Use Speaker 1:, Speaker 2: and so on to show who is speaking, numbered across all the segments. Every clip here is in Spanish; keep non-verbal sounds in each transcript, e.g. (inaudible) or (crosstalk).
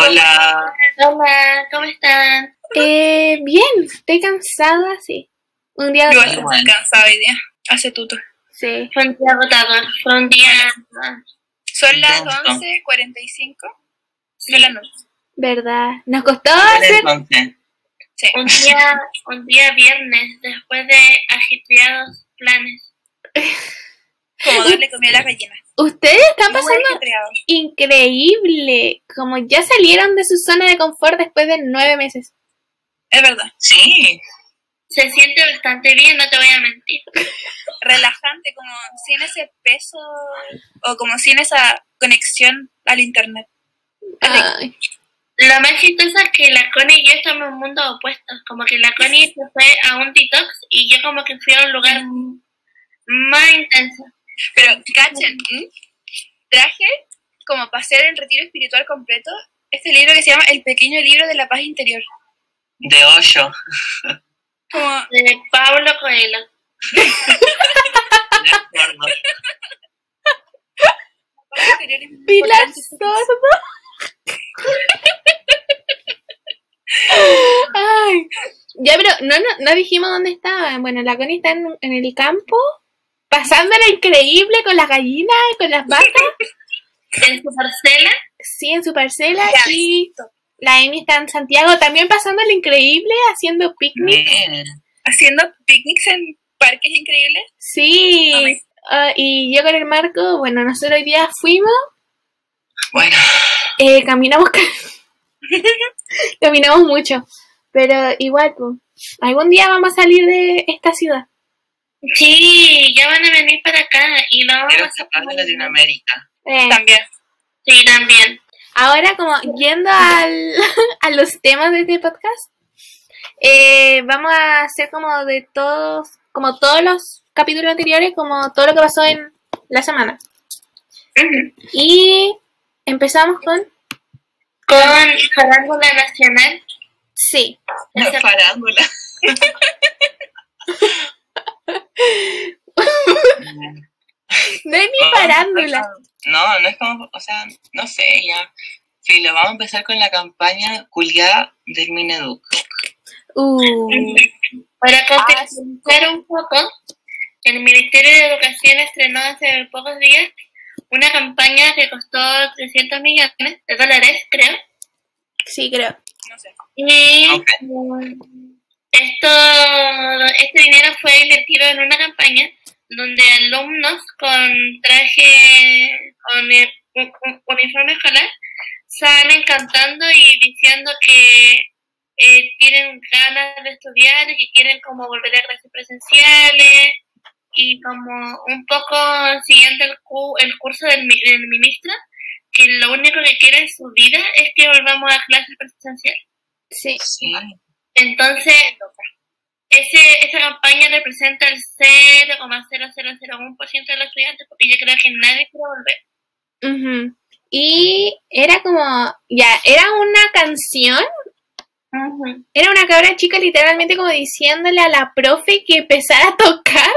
Speaker 1: Hola.
Speaker 2: Hola, ¿cómo están?
Speaker 3: Eh, bien, estoy cansada, sí. Un día agotador,
Speaker 4: estoy cansada hoy día. Hace tuto.
Speaker 3: Sí.
Speaker 2: Fue un día agotador, fue un día...
Speaker 4: Son las
Speaker 1: Intenso.
Speaker 4: 11.45 de la noche.
Speaker 3: ¿Verdad? Nos costó hacer...
Speaker 4: Sí.
Speaker 2: Un día, un día viernes, después de ajetreados planes.
Speaker 4: Como darle comida a las gallinas.
Speaker 3: Ustedes están pasando increíble. Como ya salieron de su zona de confort después de nueve meses.
Speaker 4: Es verdad.
Speaker 1: Sí.
Speaker 2: Se siente bastante bien, no te voy a mentir. (laughs)
Speaker 4: Relajante, como sin ese peso o como sin esa conexión al internet.
Speaker 3: Ay,
Speaker 2: Lo más chistoso es que la Connie y yo estamos en mundos opuestos. Como que la Connie se fue a un detox y yo como que fui a un lugar m- más intenso.
Speaker 4: Pero, cachen, ¿m? traje como para hacer el retiro espiritual completo este libro que se llama El pequeño libro de la paz interior.
Speaker 1: De hoyo.
Speaker 4: Como,
Speaker 2: De Pablo Coelho.
Speaker 3: Pilar. Ay. Ya, pero no, no, no dijimos dónde estaba. Bueno, la Connie está en, en el campo, pasándola increíble con las gallinas y con las vacas. (laughs)
Speaker 2: En su parcela,
Speaker 3: Sí, en su parcela.
Speaker 4: Ya,
Speaker 3: Y la Amy está en Santiago también pasándola increíble, haciendo picnic.
Speaker 1: Bien.
Speaker 4: Haciendo picnics en parques increíbles.
Speaker 3: Sí. Ah, y yo con el Marco, bueno, nosotros hoy día fuimos,
Speaker 1: Bueno,
Speaker 3: eh, caminamos, ca- (laughs) caminamos mucho, pero igual, pues, algún día vamos a salir de esta ciudad.
Speaker 2: Sí, ya van a venir para acá y lo vamos
Speaker 1: quiero
Speaker 2: a
Speaker 1: escapar de Latinoamérica.
Speaker 3: Eh,
Speaker 4: También.
Speaker 2: Sí, también.
Speaker 3: ahora, como yendo al, (laughs) a los temas de este podcast, eh, vamos a hacer como de todos, como todos los capítulos anteriores, como todo lo que pasó en la semana. Y empezamos con,
Speaker 2: Con Farándula Nacional.
Speaker 3: sí,
Speaker 2: Esa-
Speaker 1: farándula. (laughs)
Speaker 3: no es mi
Speaker 1: Vamos a
Speaker 3: farándula.
Speaker 1: empezar con- No, no es como, o sea, no sé, ya. Filo, vamos a empezar con la campaña culiada del Mineduc.
Speaker 3: Uh,
Speaker 2: Para contextualizar un poco, el Ministerio de Educación estrenó hace pocos días una campaña que costó 300 millones de dólares, creo.
Speaker 3: sí, creo.
Speaker 4: No sé.
Speaker 2: Y
Speaker 1: Ok.
Speaker 2: mm, esto, este dinero fue invertido en una campaña donde alumnos con traje, con eh, un- un- uniforme escolar, salen cantando y diciendo que eh, tienen ganas de estudiar y que quieren como volver a clases presenciales y como un poco siguiendo el, cu- el curso del, mi- del ministro, que lo único que quiere en su vida es que volvamos a clases presenciales.
Speaker 3: Sí.
Speaker 1: Sí.
Speaker 2: Entonces, ese, esa campaña representa el 0,0001% de los estudiantes, porque yo creo que nadie quiere volver.
Speaker 3: Y era como, ya, era una canción, era una cabra chica literalmente como diciéndole a la profe que empezara a tocar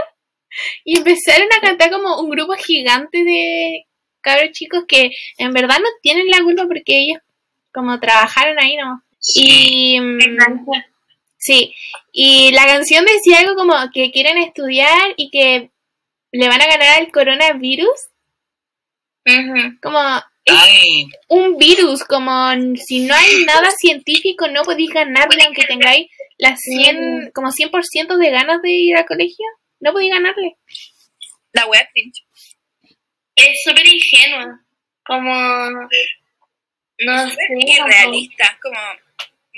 Speaker 3: (laughs) y empezaron a cantar como un grupo gigante de cabros chicos que en verdad no tienen la culpa porque ellos como trabajaron ahí, ¿no?
Speaker 1: Sí.
Speaker 3: Y mm, sí, y la canción decía algo como que quieren estudiar y que le van a ganar al coronavirus, como
Speaker 1: Ay,
Speaker 3: un virus, como si no hay nada científico, no podéis ganarle aunque tengáis las 100, como 100% de ganas de ir al colegio, no podéis ganarle.
Speaker 4: La web cringe.
Speaker 2: Es súper ingenuo, como... No sé,
Speaker 4: Irrealista. Como,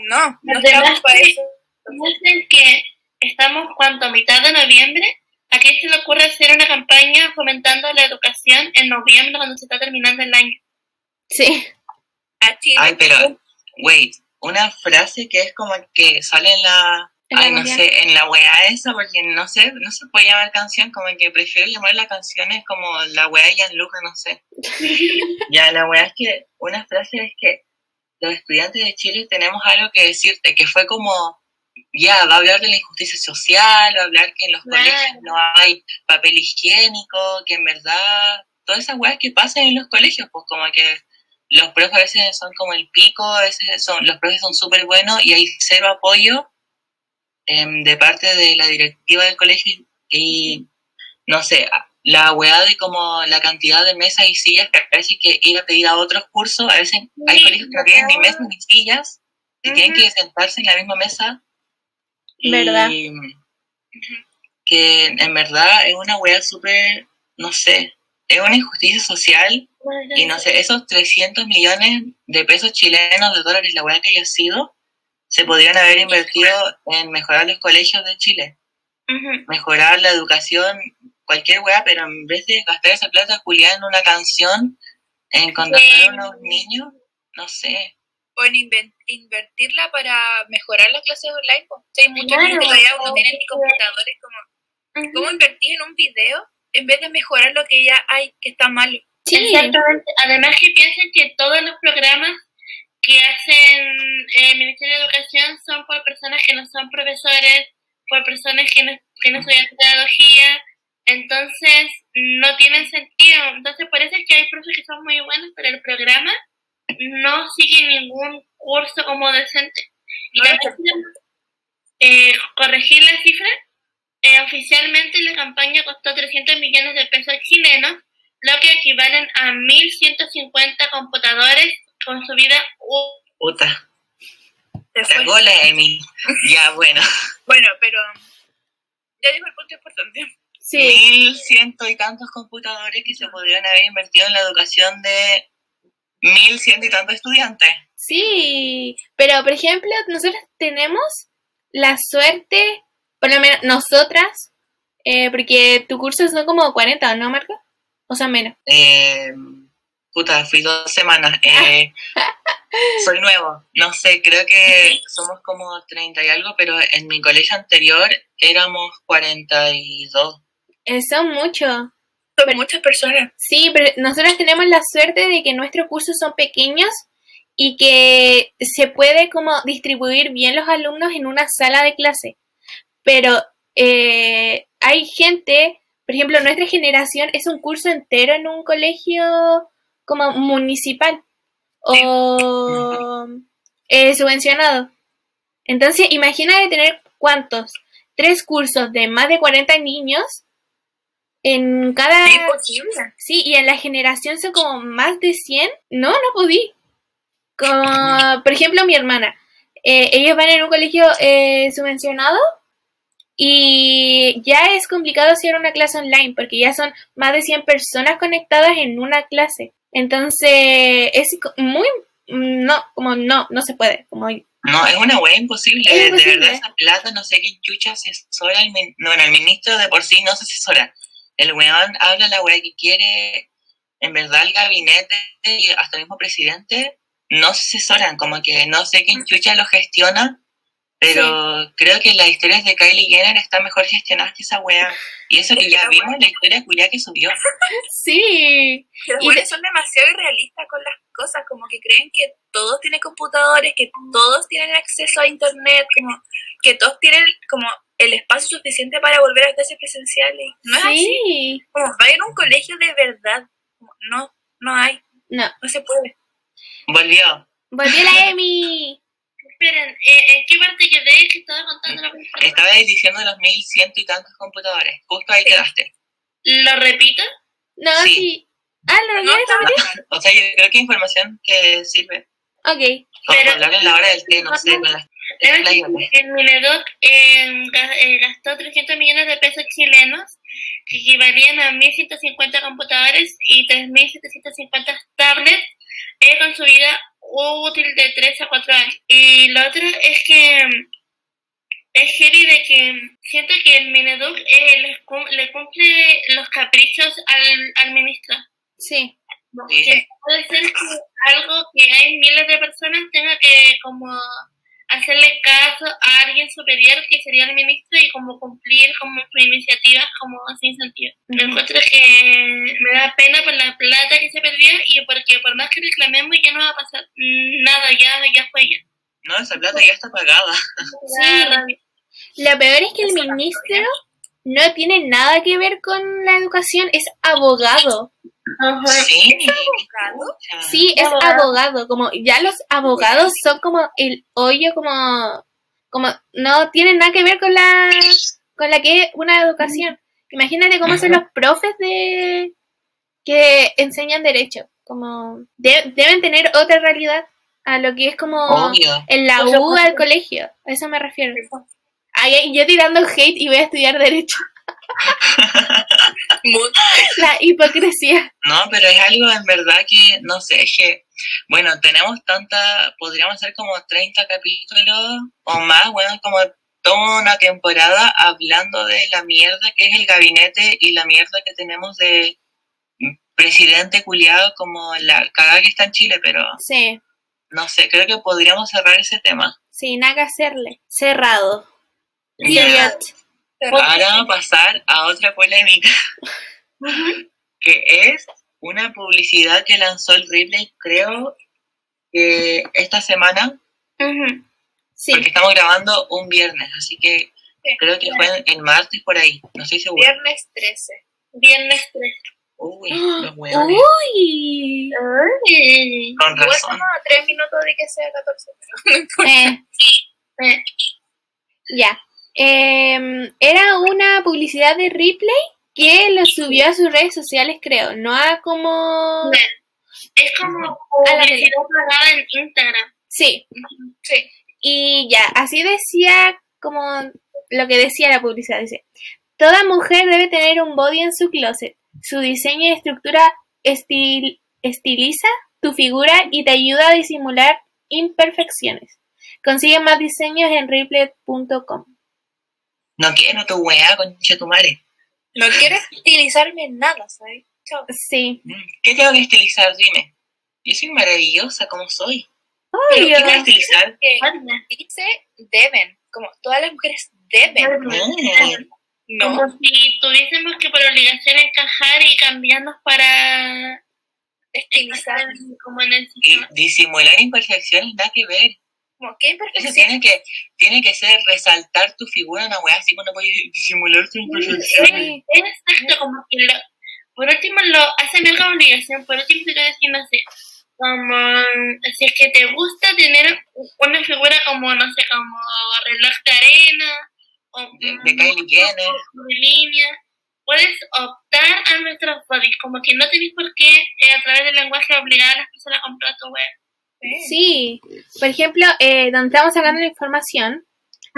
Speaker 4: no, no estamos para eso.
Speaker 2: Dicen que estamos, ¿cuánto? A mitad de noviembre. ¿A quién se le ocurre hacer una campaña fomentando la educación en noviembre cuando se está terminando el año?
Speaker 3: Sí,
Speaker 4: A Chile.
Speaker 1: ay, pero, wait, una frase que es como que sale en la,
Speaker 3: En la
Speaker 1: ay, no sé, en la weá esa, porque no sé, no se puede llamar canción, como que prefiero llamar la canción es como la weá de Gianluca, no sé. (laughs) ya, la weá es que, una frase es que los estudiantes de Chile tenemos algo que decirte, que fue como, ya, va a hablar de la injusticia social, va a hablar que en los
Speaker 2: Claro.
Speaker 1: colegios no hay papel higiénico, que en verdad, todas esas weas que pasan en los colegios, pues como que los profes a veces son como el pico, a veces son, los profes son súper buenos y hay cero apoyo em, de parte de la directiva del colegio y no sé, la weá de como la cantidad de mesas y sillas que parece que ir a pedir a otros cursos, a veces hay colegios que no tienen ni mesas ni sillas y tienen que sentarse en la misma mesa.
Speaker 3: ¿Verdad?
Speaker 1: Y que en verdad es una weá súper, no sé, es una injusticia social y no sé, esos 300 millones de pesos chilenos, de dólares, la weá que haya sido, se podrían haber invertido en mejorar los colegios de Chile, mejorar la educación, cualquier weá, pero en vez de gastar esa plata, Julián, en una canción, en contratar a unos niños, no sé.
Speaker 4: O en invertirla para mejorar las clases online. Pues. hay muchos niños que todavía no tienen ni computadores. Como, ¿Cómo invertir en un video en vez de mejorar lo que ya hay que está malo?
Speaker 2: Sí. Exactamente. Además que piensen que todos los programas que hacen eh, el Ministerio de Educación son por personas que no son profesores, por personas que no, que no estudian pedagogía, entonces no tienen sentido. Entonces por eso es que hay profes que son muy buenos, pero el programa no sigue ningún curso como decente. Y también eh, corregir la cifra, eh, oficialmente la campaña costó 300 millones de pesos chilenos, lo que equivalen a 1.150 computadores con su vida...
Speaker 1: Puta. La Emi. ya, bueno.
Speaker 4: Bueno, pero ya dijo el punto importante.
Speaker 1: Sí. Mil ciento y tantos computadores que se podrían haber invertido en la educación de mil ciento y tantos estudiantes.
Speaker 3: Sí, pero por ejemplo, nosotros tenemos la suerte, por lo menos nosotras, eh, porque tu curso son como 40, ¿no, Marco? O sea, menos.
Speaker 1: Eh, puta, fui dos semanas. Eh, (laughs) soy nuevo, no sé, creo que somos como 30 y algo, pero en mi colegio anterior éramos 42.
Speaker 3: Eh, son
Speaker 4: muchas personas.
Speaker 3: Sí, pero nosotros tenemos la suerte de que nuestros cursos son pequeños y que se puede como distribuir bien los alumnos en una sala de clase. Pero eh, hay gente, por ejemplo, nuestra generación es un curso entero en un colegio como municipal o eh, subvencionado. Entonces, imagina de tener cuántos, tres cursos de más de 40 niños en cada... Sí, y en la generación son como más de 100. No, no podí. Como, por ejemplo, mi hermana. Eh, ellos van en un colegio eh, subvencionado y ya es complicado hacer una clase online porque ya son más de 100 personas conectadas en una clase. Entonces, es muy... No, como no, no se puede. Como
Speaker 1: no, es una wea imposible. De verdad, esa plata, no sé quién chucha asesora. El, no, el ministro de por sí no se asesora el weón habla la weá que quiere, en verdad el gabinete y hasta el mismo presidente no se asesoran, como que no sé quién chucha lo gestiona, pero creo que las historias de Kylie Jenner están mejor gestionadas que esa weá. Y eso que ya vimos, la historia cuya que subió. (laughs)
Speaker 3: Sí.
Speaker 4: Los son demasiado irrealistas con las cosas, como que creen que todos tienen computadores, que todos tienen acceso a internet, como que todos tienen como el espacio suficiente para volver a clases presenciales. No es así. Como va a ir a un colegio de verdad. No, no hay.
Speaker 3: No.
Speaker 4: No se puede.
Speaker 1: Volvió.
Speaker 3: Volvió la Emi. (laughs)
Speaker 2: Esperen, eh, ¿en qué parte quedé que estaba contando la
Speaker 1: Estaba diciendo los mil ciento y tantos computadores. Justo ahí quedaste.
Speaker 2: ¿Lo repito?
Speaker 3: No, sí. Ah, ¿lo no,
Speaker 1: O sea, yo creo que información que sirve.
Speaker 3: Ok.
Speaker 1: Como Pero, hablar en la hora del té, no sé, con las
Speaker 2: el Minedoc eh, gastó 300 millones de pesos chilenos, que equivalían a 1.150 computadores y 3.750 tablets eh, con su vida útil de 3 a 4 años. Y lo otro es que es heavy de que siento que el Mineduc eh, le, le, cumple los caprichos al, al ministro.
Speaker 3: Sí.
Speaker 2: Que puede ser que algo que hay miles de personas tenga que como hacerle caso a alguien superior que sería el ministro y como cumplir como su iniciativa como sin sentido. Me encuentro que me da pena por la plata que se perdió y porque por más que reclamemos ya no va a pasar nada, ya, ya fue ya.
Speaker 1: No, esa plata ya está pagada.
Speaker 3: Sí. Lo peor es que el ministro no tiene nada que ver con la educación, es abogado.
Speaker 1: Sí.
Speaker 4: abogado?
Speaker 3: Sí, es
Speaker 2: Abogado.
Speaker 3: abogado. Como ya los abogados son como el hoyo, como, como no tienen nada que ver con la, con la que es una educación. Imagínate cómo son los profes de que enseñan derecho. Como de- deben tener otra realidad a lo que es como
Speaker 1: Obvio.
Speaker 3: en la U al colegio. A eso me refiero. Ay, ay, yo tirando hate y voy a estudiar derecho. La hipocresía.
Speaker 1: No, pero es algo en verdad que, no sé, es que, bueno, tenemos tanta, podríamos hacer como 30 capítulos o más, bueno, como toda una temporada hablando de la mierda que es el gabinete y la mierda que tenemos de presidente culiado como la cagada que está en Chile, pero
Speaker 3: Sí,
Speaker 1: no sé, creo que podríamos cerrar ese tema.
Speaker 3: sí, nada que hacerle. Cerrado. Period.
Speaker 1: Vamos a pasar a otra polémica, (laughs) que es una publicidad que lanzó el Ripley, creo, que esta semana.
Speaker 3: Sí.
Speaker 1: porque estamos grabando un viernes, así que
Speaker 4: Sí.
Speaker 1: creo que fue el martes por ahí, no estoy seguro.
Speaker 4: Viernes 13.
Speaker 2: Viernes 3.
Speaker 1: Uy,
Speaker 3: ¡Ah!
Speaker 1: los hueones,
Speaker 3: Uy.
Speaker 1: Con razón.
Speaker 4: estamos a 3 minutos de que sea 14, pero no importa.
Speaker 3: Eh,
Speaker 2: Eh,
Speaker 3: ya. Em, era una publicidad de Ripley que lo subió a sus redes sociales, creo. No a como.
Speaker 2: Es como publicidad pagada en Instagram.
Speaker 3: Sí.
Speaker 4: Sí.
Speaker 3: Y ya, así decía como lo que decía la publicidad. Dice: Toda mujer debe tener un body en su closet. Su diseño y estructura estil- estiliza tu figura y te ayuda a disimular imperfecciones. Consigue más diseños en ripley.com.
Speaker 1: No quiero tu weá, concha tu madre.
Speaker 4: No quiero estilizarme en nada, ¿sabes? Chao.
Speaker 3: Sí.
Speaker 1: Mm, ¿Qué tengo que estilizar? Dime. Yo soy maravillosa como soy.
Speaker 3: Ay,
Speaker 1: ¿Qué tengo que
Speaker 3: ay.
Speaker 1: estilizar?
Speaker 4: Que dice deben, como todas las mujeres deben. No,
Speaker 2: Como si tuviésemos que por obligación encajar y cambiarnos para
Speaker 4: estilizar.
Speaker 2: como en el
Speaker 1: y
Speaker 2: sistema.
Speaker 1: disimular imperfecciones, nada que ver.
Speaker 4: Como, ¿qué
Speaker 1: Eso
Speaker 4: imperfección?
Speaker 1: tiene que, tiene que ser resaltar tu figura, una weá así, no puedes disimular tu imperfecciones.
Speaker 3: Sí.
Speaker 2: Exacto, como que lo, por último lo hacen como obligación, por último te lo decir, no sé, como si es que te gusta tener una figura como, no sé, como reloj de arena o
Speaker 1: De, de Kylie Jenner.
Speaker 2: de línea, puedes optar a nuestros bodies, como que no tenés por qué eh, a través del lenguaje obligar a las personas a comprar tu web.
Speaker 3: Sí. Por ejemplo, eh, donde estamos sacando la información,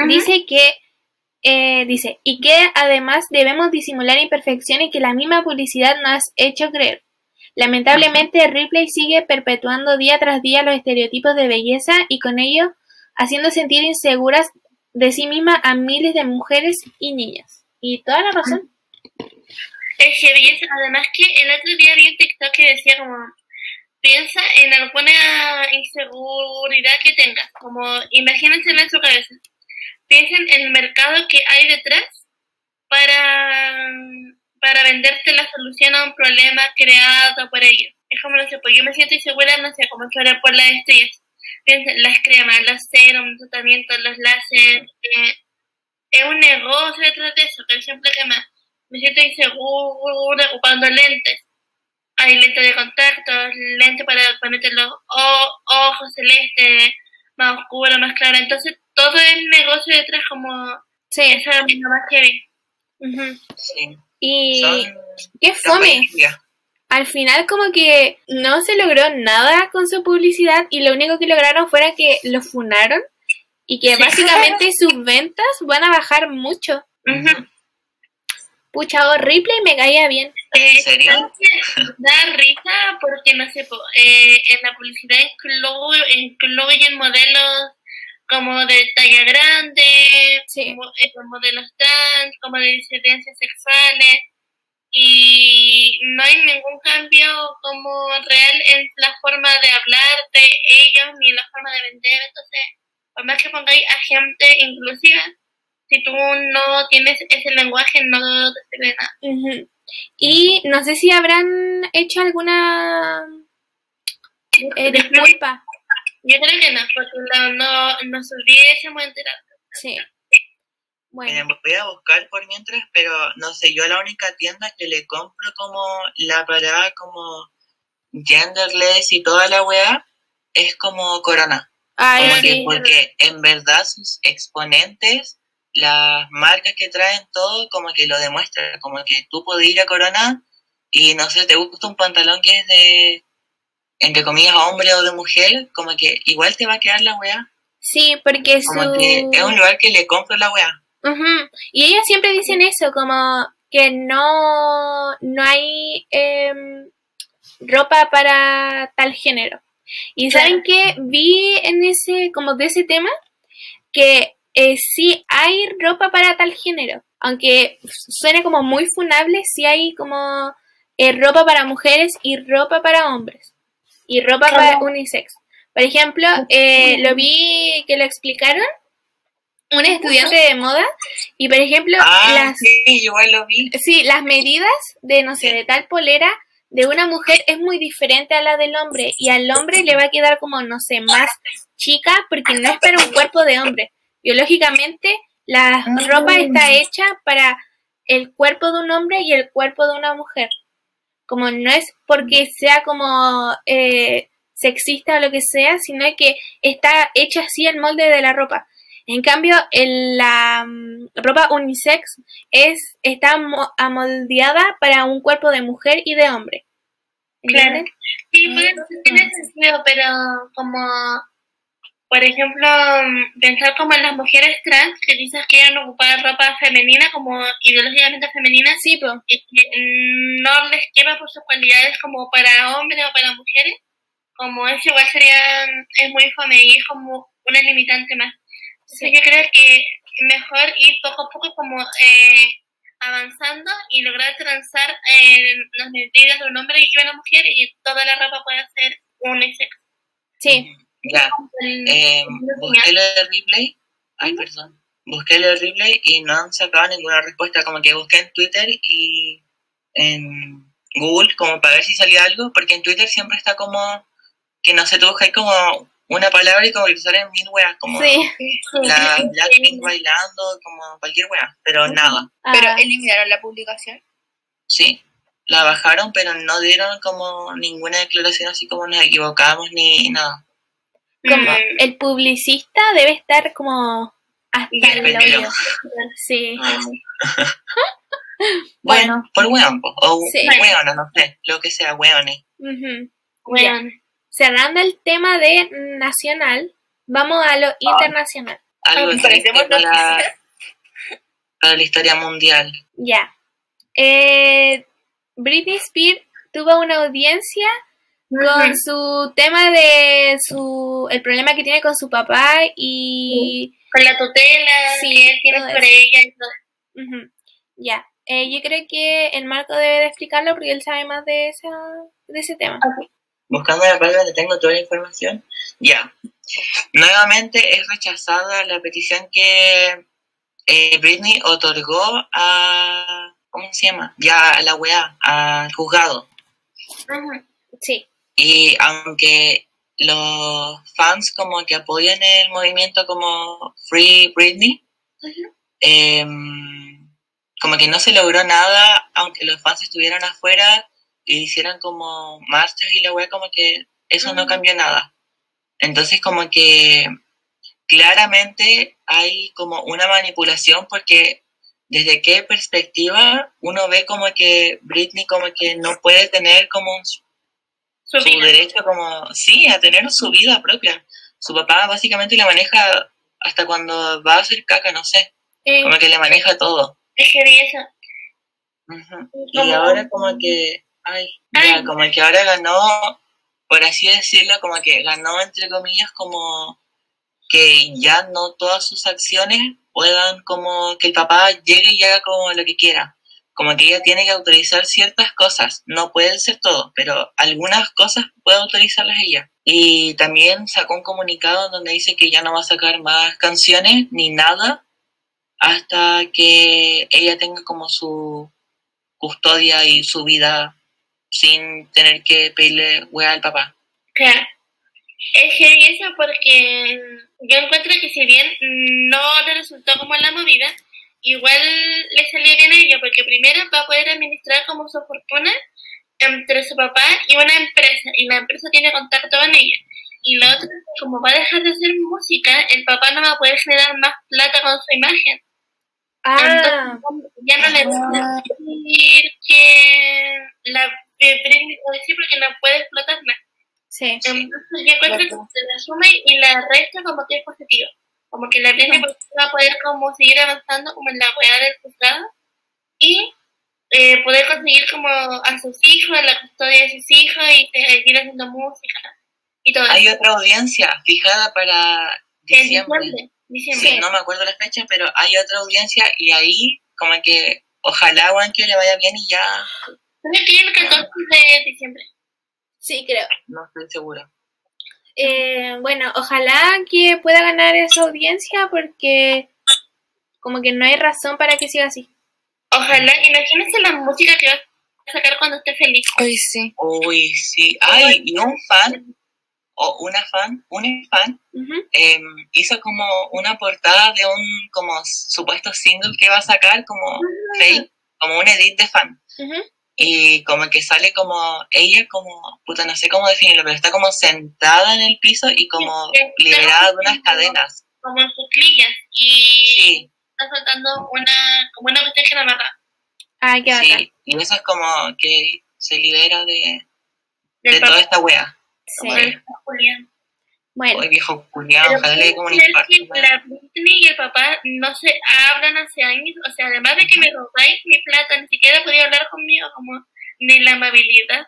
Speaker 3: dice que eh, dice y que además debemos disimular imperfecciones que la misma publicidad nos ha hecho creer. Lamentablemente, Ripley sigue perpetuando día tras día los estereotipos de belleza y con ello haciendo sentir inseguras de sí misma a miles de mujeres y niñas. Y toda la razón.
Speaker 2: Es heavy, es- además que el otro día vi un TikTok que decía como piensa en alguna inseguridad que tengas, como imagínense en su cabeza, piensen en el mercado que hay detrás para, para venderte la solución a un problema creado por ellos. Es como, no sé, pues yo me siento insegura, no sé, como sobre por las estrellas. Piensen, las cremas, los serums, los tratamientos, los láser, eh, es un negocio detrás de eso, por ejemplo, que me siento insegura ocupando lentes. Hay lentes de contacto, lentes para ponerte los ojos celestes, más oscuro, más claro. Entonces, todo el negocio detrás como
Speaker 3: Sí.
Speaker 2: esa es la más heavy.
Speaker 3: Ujú.
Speaker 1: Sí.
Speaker 3: Y
Speaker 1: Son
Speaker 3: qué fome. al final como que no se logró nada con su publicidad y lo único que lograron fuera que lo funaron y que
Speaker 2: Sí.
Speaker 3: básicamente sus ventas van a bajar mucho.
Speaker 2: Ujú.
Speaker 3: Pucha, oh, Ripley me caía bien.
Speaker 2: Eh,
Speaker 1: ¿En serio?
Speaker 2: ¿sabes qué? Da risa porque, no sé, po, eh, en la publicidad inclu- incluyen modelos como de talla grande,
Speaker 3: Sí.
Speaker 2: eh, modelos trans, como de disidencias sexuales, y no hay ningún cambio como real en la forma de hablar de ellos ni en la forma de vender, entonces, por más que pongáis a gente inclusiva, si tú no tienes ese lenguaje no te sirve nada.
Speaker 3: Y no sé si habrán hecho alguna eh, disculpa.
Speaker 2: Yo creo que no, porque no, no, nos hubiésemos enterado.
Speaker 3: Sí.
Speaker 1: Bueno. voy a buscar por mientras, pero no sé, yo la única tienda que le compro como la parada como genderless y toda la weá es como Corona. porque en verdad sus exponentes, las marcas que traen todo, como que lo demuestran, como que tú puedes ir a Corona y no sé, te gusta un pantalón que es de, entre comillas, hombre o de mujer, como que igual te va a quedar la weá.
Speaker 3: Sí, porque
Speaker 1: como que es un lugar que le compro la weá.
Speaker 3: Y ellas siempre dicen eso, como que no, no hay em, ropa para tal género. Y saben que vi en ese, como de ese tema, que eh, sí hay ropa para tal género. Aunque suene como muy funable, sí hay como eh, ropa para mujeres y ropa para hombres. Y ropa para unisex. Por ejemplo, eh, lo vi que lo explicaron un estudiante de moda y por ejemplo
Speaker 1: ah, las sí, yo lo vi.
Speaker 3: sí las medidas de no sé de tal polera de una mujer es muy diferente a la del hombre y al hombre le va a quedar como, no sé, más chica porque no es para un cuerpo de hombre. Biológicamente, la ropa está hecha para el cuerpo de un hombre y el cuerpo de una mujer. Como no es porque sea como eh, sexista o lo que sea, sino que está hecha así el molde de la ropa. En cambio, la mm, ropa unisex es, está amoldeada para un cuerpo de mujer y de hombre.
Speaker 2: Claro. Sí, pues, tiene sentido, pero como, por ejemplo, mm, pensar como en las mujeres trans que dices que quieren ocupar ropa femenina, como ideológicamente femenina,
Speaker 3: sí, pues.
Speaker 2: y que no les quema por sus cualidades como para hombres o para mujeres, como eso igual sería, es muy fome y es como una limitante más. Sí. yo creo que mejor ir poco a poco como eh, avanzando y lograr transar en las medidas de un hombre y de una mujer y toda la ropa puede ser unisex.
Speaker 3: Sí.
Speaker 1: Ya. Eh, busqué lo de replay. Ay, perdón. Busqué lo de replay y no han sacado ninguna respuesta. Como que busqué en Twitter y en Google como para ver si salía algo, porque en Twitter siempre está como que no sé, tú buscas como una palabra y como que salen mil weas, como la Blackpink bailando, como cualquier wea, pero nada.
Speaker 4: Ah. ¿Pero eliminaron la publicación?
Speaker 1: Sí, la bajaron, pero no dieron como ninguna declaración así como nos equivocamos ni nada.
Speaker 3: Como mm. el publicista debe estar como hasta el oído. Sí. (laughs)
Speaker 1: Ah. (laughs) bueno, por weón, o sí. no sé, lo que sea, weones.
Speaker 3: Uh cerrando el tema de nacional, vamos a lo internacional.
Speaker 1: Algo para, para la historia mundial.
Speaker 3: Ya. Eh, Britney Spears tuvo una audiencia con su tema de su el problema que tiene con su papá y
Speaker 2: con la tutela sí, que él tiene sobre ella y
Speaker 3: todo. Ya. Eh, yo creo que el Marco debe de explicarlo porque él sabe más de, esa, de ese tema
Speaker 1: buscando la palabra, tengo toda la información. Ya. Nuevamente es rechazada la petición que eh, Britney otorgó a. ¿Cómo se llama? Ya a la UEA, al juzgado.
Speaker 3: Sí.
Speaker 1: Y aunque los fans como que apoyan el movimiento como Free Britney, em, como que no se logró nada, aunque los fans estuvieran afuera y hicieran como marchas y la web como que eso no cambió nada. Entonces como que claramente hay como una manipulación porque desde qué perspectiva uno ve como que Britney como que no puede tener como su, derecho como, sí, a tener su vida propia. Su papá básicamente le maneja hasta cuando va a hacer caca, no sé. Como que le maneja todo.
Speaker 2: Es que
Speaker 1: Y ahora como que Ay, ya, como que ahora ganó, por así decirlo, como que ganó, entre comillas, como que ya no todas sus acciones puedan como que el papá llegue y haga como lo que quiera. Como que ella tiene que autorizar ciertas cosas. No puede ser todo, pero algunas cosas puede autorizarlas ella. Y también sacó un comunicado donde dice que ya no va a sacar más canciones ni nada hasta que ella tenga como su custodia y su vida sin tener que pedirle hueá al papá.
Speaker 2: Claro. Es que eso porque yo encuentro que si bien no le resultó como la movida, igual le salía bien a ella, porque primero va a poder administrar como su fortuna entre su papá y una empresa, y la empresa tiene contacto con ella. Y la otra, como va a dejar de hacer música, el papá no va a poder generar más plata con su imagen.
Speaker 3: Ah,
Speaker 2: ya no le va a decir que la Britney puede decir porque no puede explotarla.
Speaker 3: sí.
Speaker 2: Entonces yo encuentro que se la suma y la resta como que es positivo. Como que la Britney va a poder como seguir avanzando como en la weá del juzgado y eh, poder conseguir como a sus hijos, la custodia de sus hijos y seguir haciendo música y todo
Speaker 1: Hay
Speaker 2: eso.
Speaker 1: otra audiencia fijada para diciembre.
Speaker 2: diciembre. diciembre.
Speaker 1: Sí, no me acuerdo la fecha, pero hay otra audiencia y ahí como que ojalá Juan que le vaya bien y ya
Speaker 2: Creo que el 14 de diciembre.
Speaker 3: Sí, creo.
Speaker 1: no estoy segura.
Speaker 3: Eh, bueno, ojalá que pueda ganar esa audiencia porque como que no hay razón para que siga así.
Speaker 2: Ojalá, imagínense la música que va a sacar cuando esté feliz.
Speaker 4: Uy, sí.
Speaker 1: Uy, sí. Ay, y un fan o una fan, un fan em, hizo como una portada de un como supuesto single que va a sacar como fake, como un edit de fan.
Speaker 3: Ujú.
Speaker 1: Y como que sale como ella como, puta, no sé cómo definirlo, pero está como sentada en el piso y como liberada de unas cadenas.
Speaker 2: Como en cuclillas. Y
Speaker 1: Sí,
Speaker 2: está soltando una, como una cuestión que la mata.
Speaker 3: Ay, qué bacán.
Speaker 1: sí. Y eso es como que se libera de,
Speaker 2: Del
Speaker 1: de toda esta wea.
Speaker 3: Sí. Bueno,
Speaker 1: Hoy viejo culiado, ojalá le dé como un infarto.
Speaker 2: que la Britney y el papá no se hablan hace años. O sea, además de que me robáis mi plata, ni siquiera podía hablar conmigo como ni la amabilidad.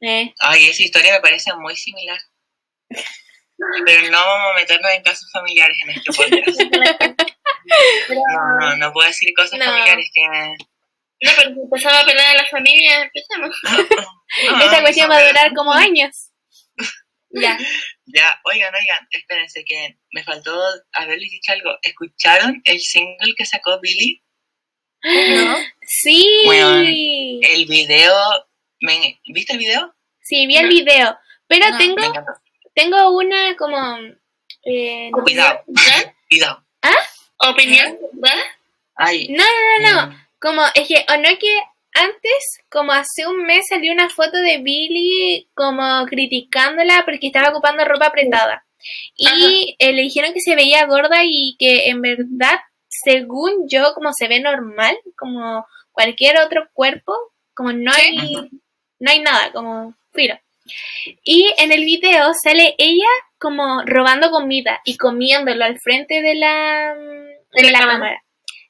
Speaker 3: eh,
Speaker 1: Ay, esa historia me parece muy similar. (laughs) Pero no vamos a meternos en casos familiares en este podcast. (laughs) No, no, no puedo decir cosas
Speaker 3: No.
Speaker 1: familiares que...
Speaker 2: no, pero si empezaba a pelear a la familia, empezamos. (laughs)
Speaker 1: No,
Speaker 3: esta cuestión va a durar como años. Ya. (laughs)
Speaker 1: Ya, oigan, oigan, espérense que me faltó haberles dicho algo. ¿Escucharon el single que sacó Billy?
Speaker 4: ¿No? (gasps)
Speaker 3: Sí.
Speaker 1: Weón. El video... me- ¿Viste el video?
Speaker 3: Sí, vi el video. Pero
Speaker 4: No,
Speaker 3: tengo, tengo una como... eh,
Speaker 1: Cuidado,
Speaker 2: ¿Ya? (laughs)
Speaker 1: cuidado.
Speaker 2: ¿Opinión? ¿Verdad?
Speaker 1: Ay,
Speaker 3: No, no, no, no.
Speaker 1: mm,
Speaker 3: Como, es que, o no que antes, como hace un mes, salió una foto de Billy como criticándola porque estaba ocupando ropa apretada. Y eh, le dijeron que se veía gorda y que en verdad, según yo, como se ve normal, como cualquier otro cuerpo, como no hay, no hay nada, como filo. Y en el video sale ella como robando comida y comiéndolo al frente de la, de
Speaker 2: la
Speaker 3: la
Speaker 2: cámara.
Speaker 3: cámara.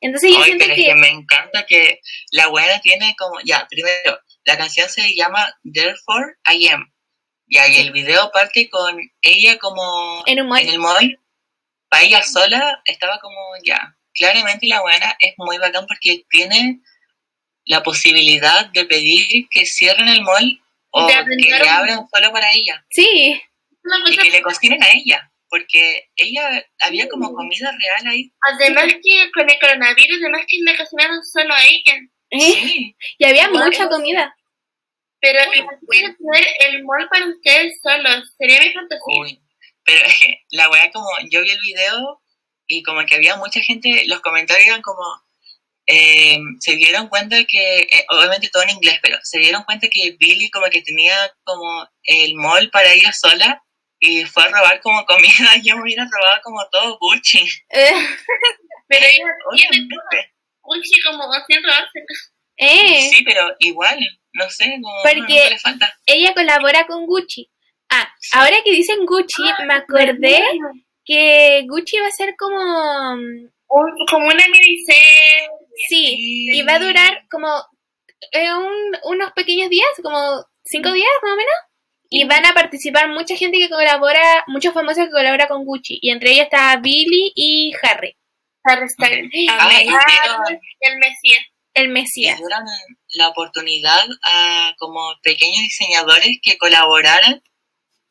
Speaker 3: Entonces yo
Speaker 1: Ay,
Speaker 3: siento
Speaker 1: pero es
Speaker 3: que...
Speaker 1: que me encanta que la buena tiene como, ya, primero, la canción se llama Therefore I Am. Ya, y el video parte con ella como
Speaker 3: En un mall.
Speaker 1: en el mall, para ella sola, estaba como, ya, claramente la buena es muy bacán porque tiene la posibilidad de pedir que cierren el mall o que le
Speaker 2: un-
Speaker 1: abran solo para ella
Speaker 3: Sí,
Speaker 2: Una
Speaker 1: y que le cocinen a ella. Porque ella había como comida real ahí.
Speaker 2: Además que con el coronavirus, además que le cocinaron solo a ella.
Speaker 3: ¿eh?
Speaker 1: Sí.
Speaker 3: y había
Speaker 2: Bueno.
Speaker 3: mucha comida.
Speaker 2: Pero imagínate tener el mall para ustedes solos. Sería mi fantasía.
Speaker 1: Uy, pero es que la weá como, yo vi el video y como que había mucha gente, los comentarios eran como, eh, se dieron cuenta que, eh, obviamente todo en inglés, pero se dieron cuenta que Billy como que tenía como el mall para ella sola y fue a robar como (laughs) comida, yo me hubiera robado como todo Gucci.
Speaker 3: Eh, (laughs)
Speaker 2: Pero ella tiene
Speaker 1: Obviamente.
Speaker 2: Gucci como sin robarse.
Speaker 3: eh,
Speaker 1: Sí, pero igual, no sé, como
Speaker 3: Porque-
Speaker 1: le falta.
Speaker 3: ella colabora con Gucci. Ah, ahora que dicen Gucci, me acordé que Gucci va a ser como...
Speaker 2: Un- como una miniserie.
Speaker 3: Sí, y va a durar como eh, un- unos pequeños días, como cinco días más o menos. Y van a participar mucha gente que colabora, muchos famosos que colabora con Gucci. Y entre ellos está Billy y Harry,
Speaker 2: Harry Styles.
Speaker 1: Ah,
Speaker 2: Ah, el Mesías.
Speaker 3: el Mesías.
Speaker 1: dieron la oportunidad a como pequeños diseñadores que colaboraran,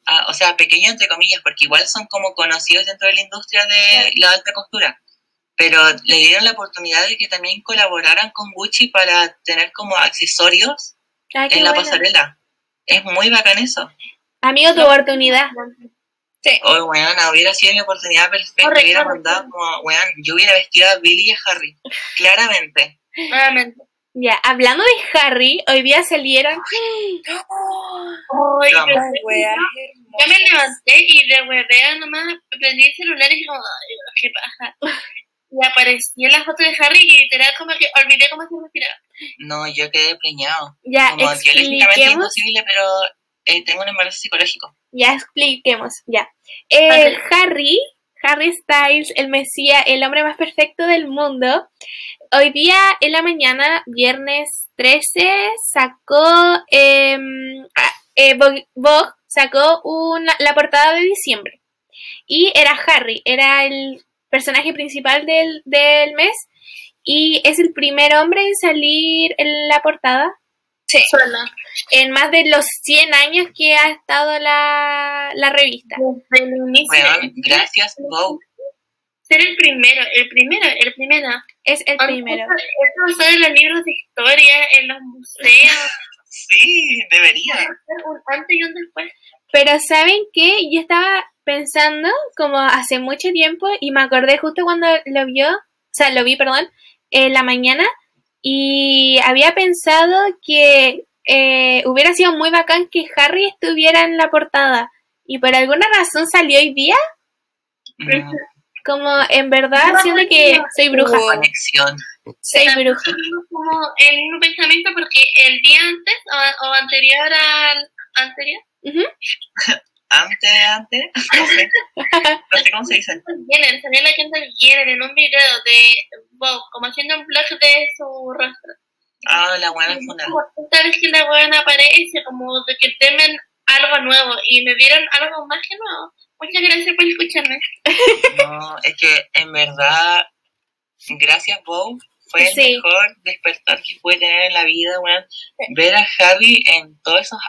Speaker 1: a- o sea, pequeños entre comillas, porque igual son como conocidos dentro de la industria de la alta costura, pero le dieron la oportunidad de que también colaboraran con Gucci para tener como accesorios
Speaker 3: Ah, qué
Speaker 1: en la pasarela. Es muy bacán eso.
Speaker 3: Amigo, tu oportunidad.
Speaker 4: Sí.
Speaker 1: Oh, weón, hubiera sido mi oportunidad perfecta.
Speaker 2: Corre,
Speaker 1: hubiera mandado como, weón, yo hubiera vestido a Billy y a Harry. Claramente.
Speaker 2: Nuevamente.
Speaker 3: Ya, hablando de Harry, hoy día salieron.
Speaker 2: Ay,
Speaker 4: Las weas
Speaker 2: yo me levanté y de huevea nomás prendí el celular y dije, ay, qué paja. Y aparecía la foto de Harry y literal como que olvidé cómo se respiraba.
Speaker 1: No, yo quedé preñado.
Speaker 3: Ya,
Speaker 1: Como biológicamente imposible, pero eh, tengo un embarazo psicológico.
Speaker 3: Ya expliquemos, ya. Eh, Harry, Harry Styles, el Mesías, el hombre más perfecto del mundo, hoy día en la mañana, viernes 13, sacó, em, ah, eh, Vogue, Vogue sacó una, la portada de diciembre. Y era Harry, era el personaje principal del, del mes. Y es el primer hombre en salir en la portada
Speaker 4: Sí.
Speaker 2: Sola.
Speaker 3: en más de los 100 años que ha estado la, la revista.
Speaker 2: Desde el inicio.
Speaker 1: Weón, gracias.
Speaker 2: Ser el primero, el primero, el primero.
Speaker 3: Es el primero.
Speaker 2: Esto en los libros de historia, en los museos. (laughs)
Speaker 1: Sí, debería.
Speaker 2: un antes y un después.
Speaker 3: Pero ¿saben qué? Yo estaba pensando como hace mucho tiempo y me acordé justo cuando lo vio, o sea, lo vi, perdón, en la mañana y había pensado que eh, hubiera sido muy bacán que Harry estuviera en la portada y por alguna razón salió hoy día, como en verdad siento que soy bruja,
Speaker 1: conexión.
Speaker 3: soy bruja.
Speaker 2: Como el mismo pensamiento porque el día antes o, o anterior al anterior,
Speaker 3: Ujú.
Speaker 1: Antes, antes, (laughs) no sé. No sé cómo se dice.
Speaker 2: Jenner, salía la Kendall Jenner en un video de Vogue, como haciendo un blog de su rostro.
Speaker 1: Ah, la buena funeral.
Speaker 2: Como esta vez que la buena aparece, como de que temen algo nuevo y me dieron algo más que nuevo. Muchas gracias por escucharme.
Speaker 1: No, es que en verdad, gracias, Bow. Fue el
Speaker 3: Sí.
Speaker 1: mejor despertar que pude tener en la vida, weón. Ver a Harry en todos esos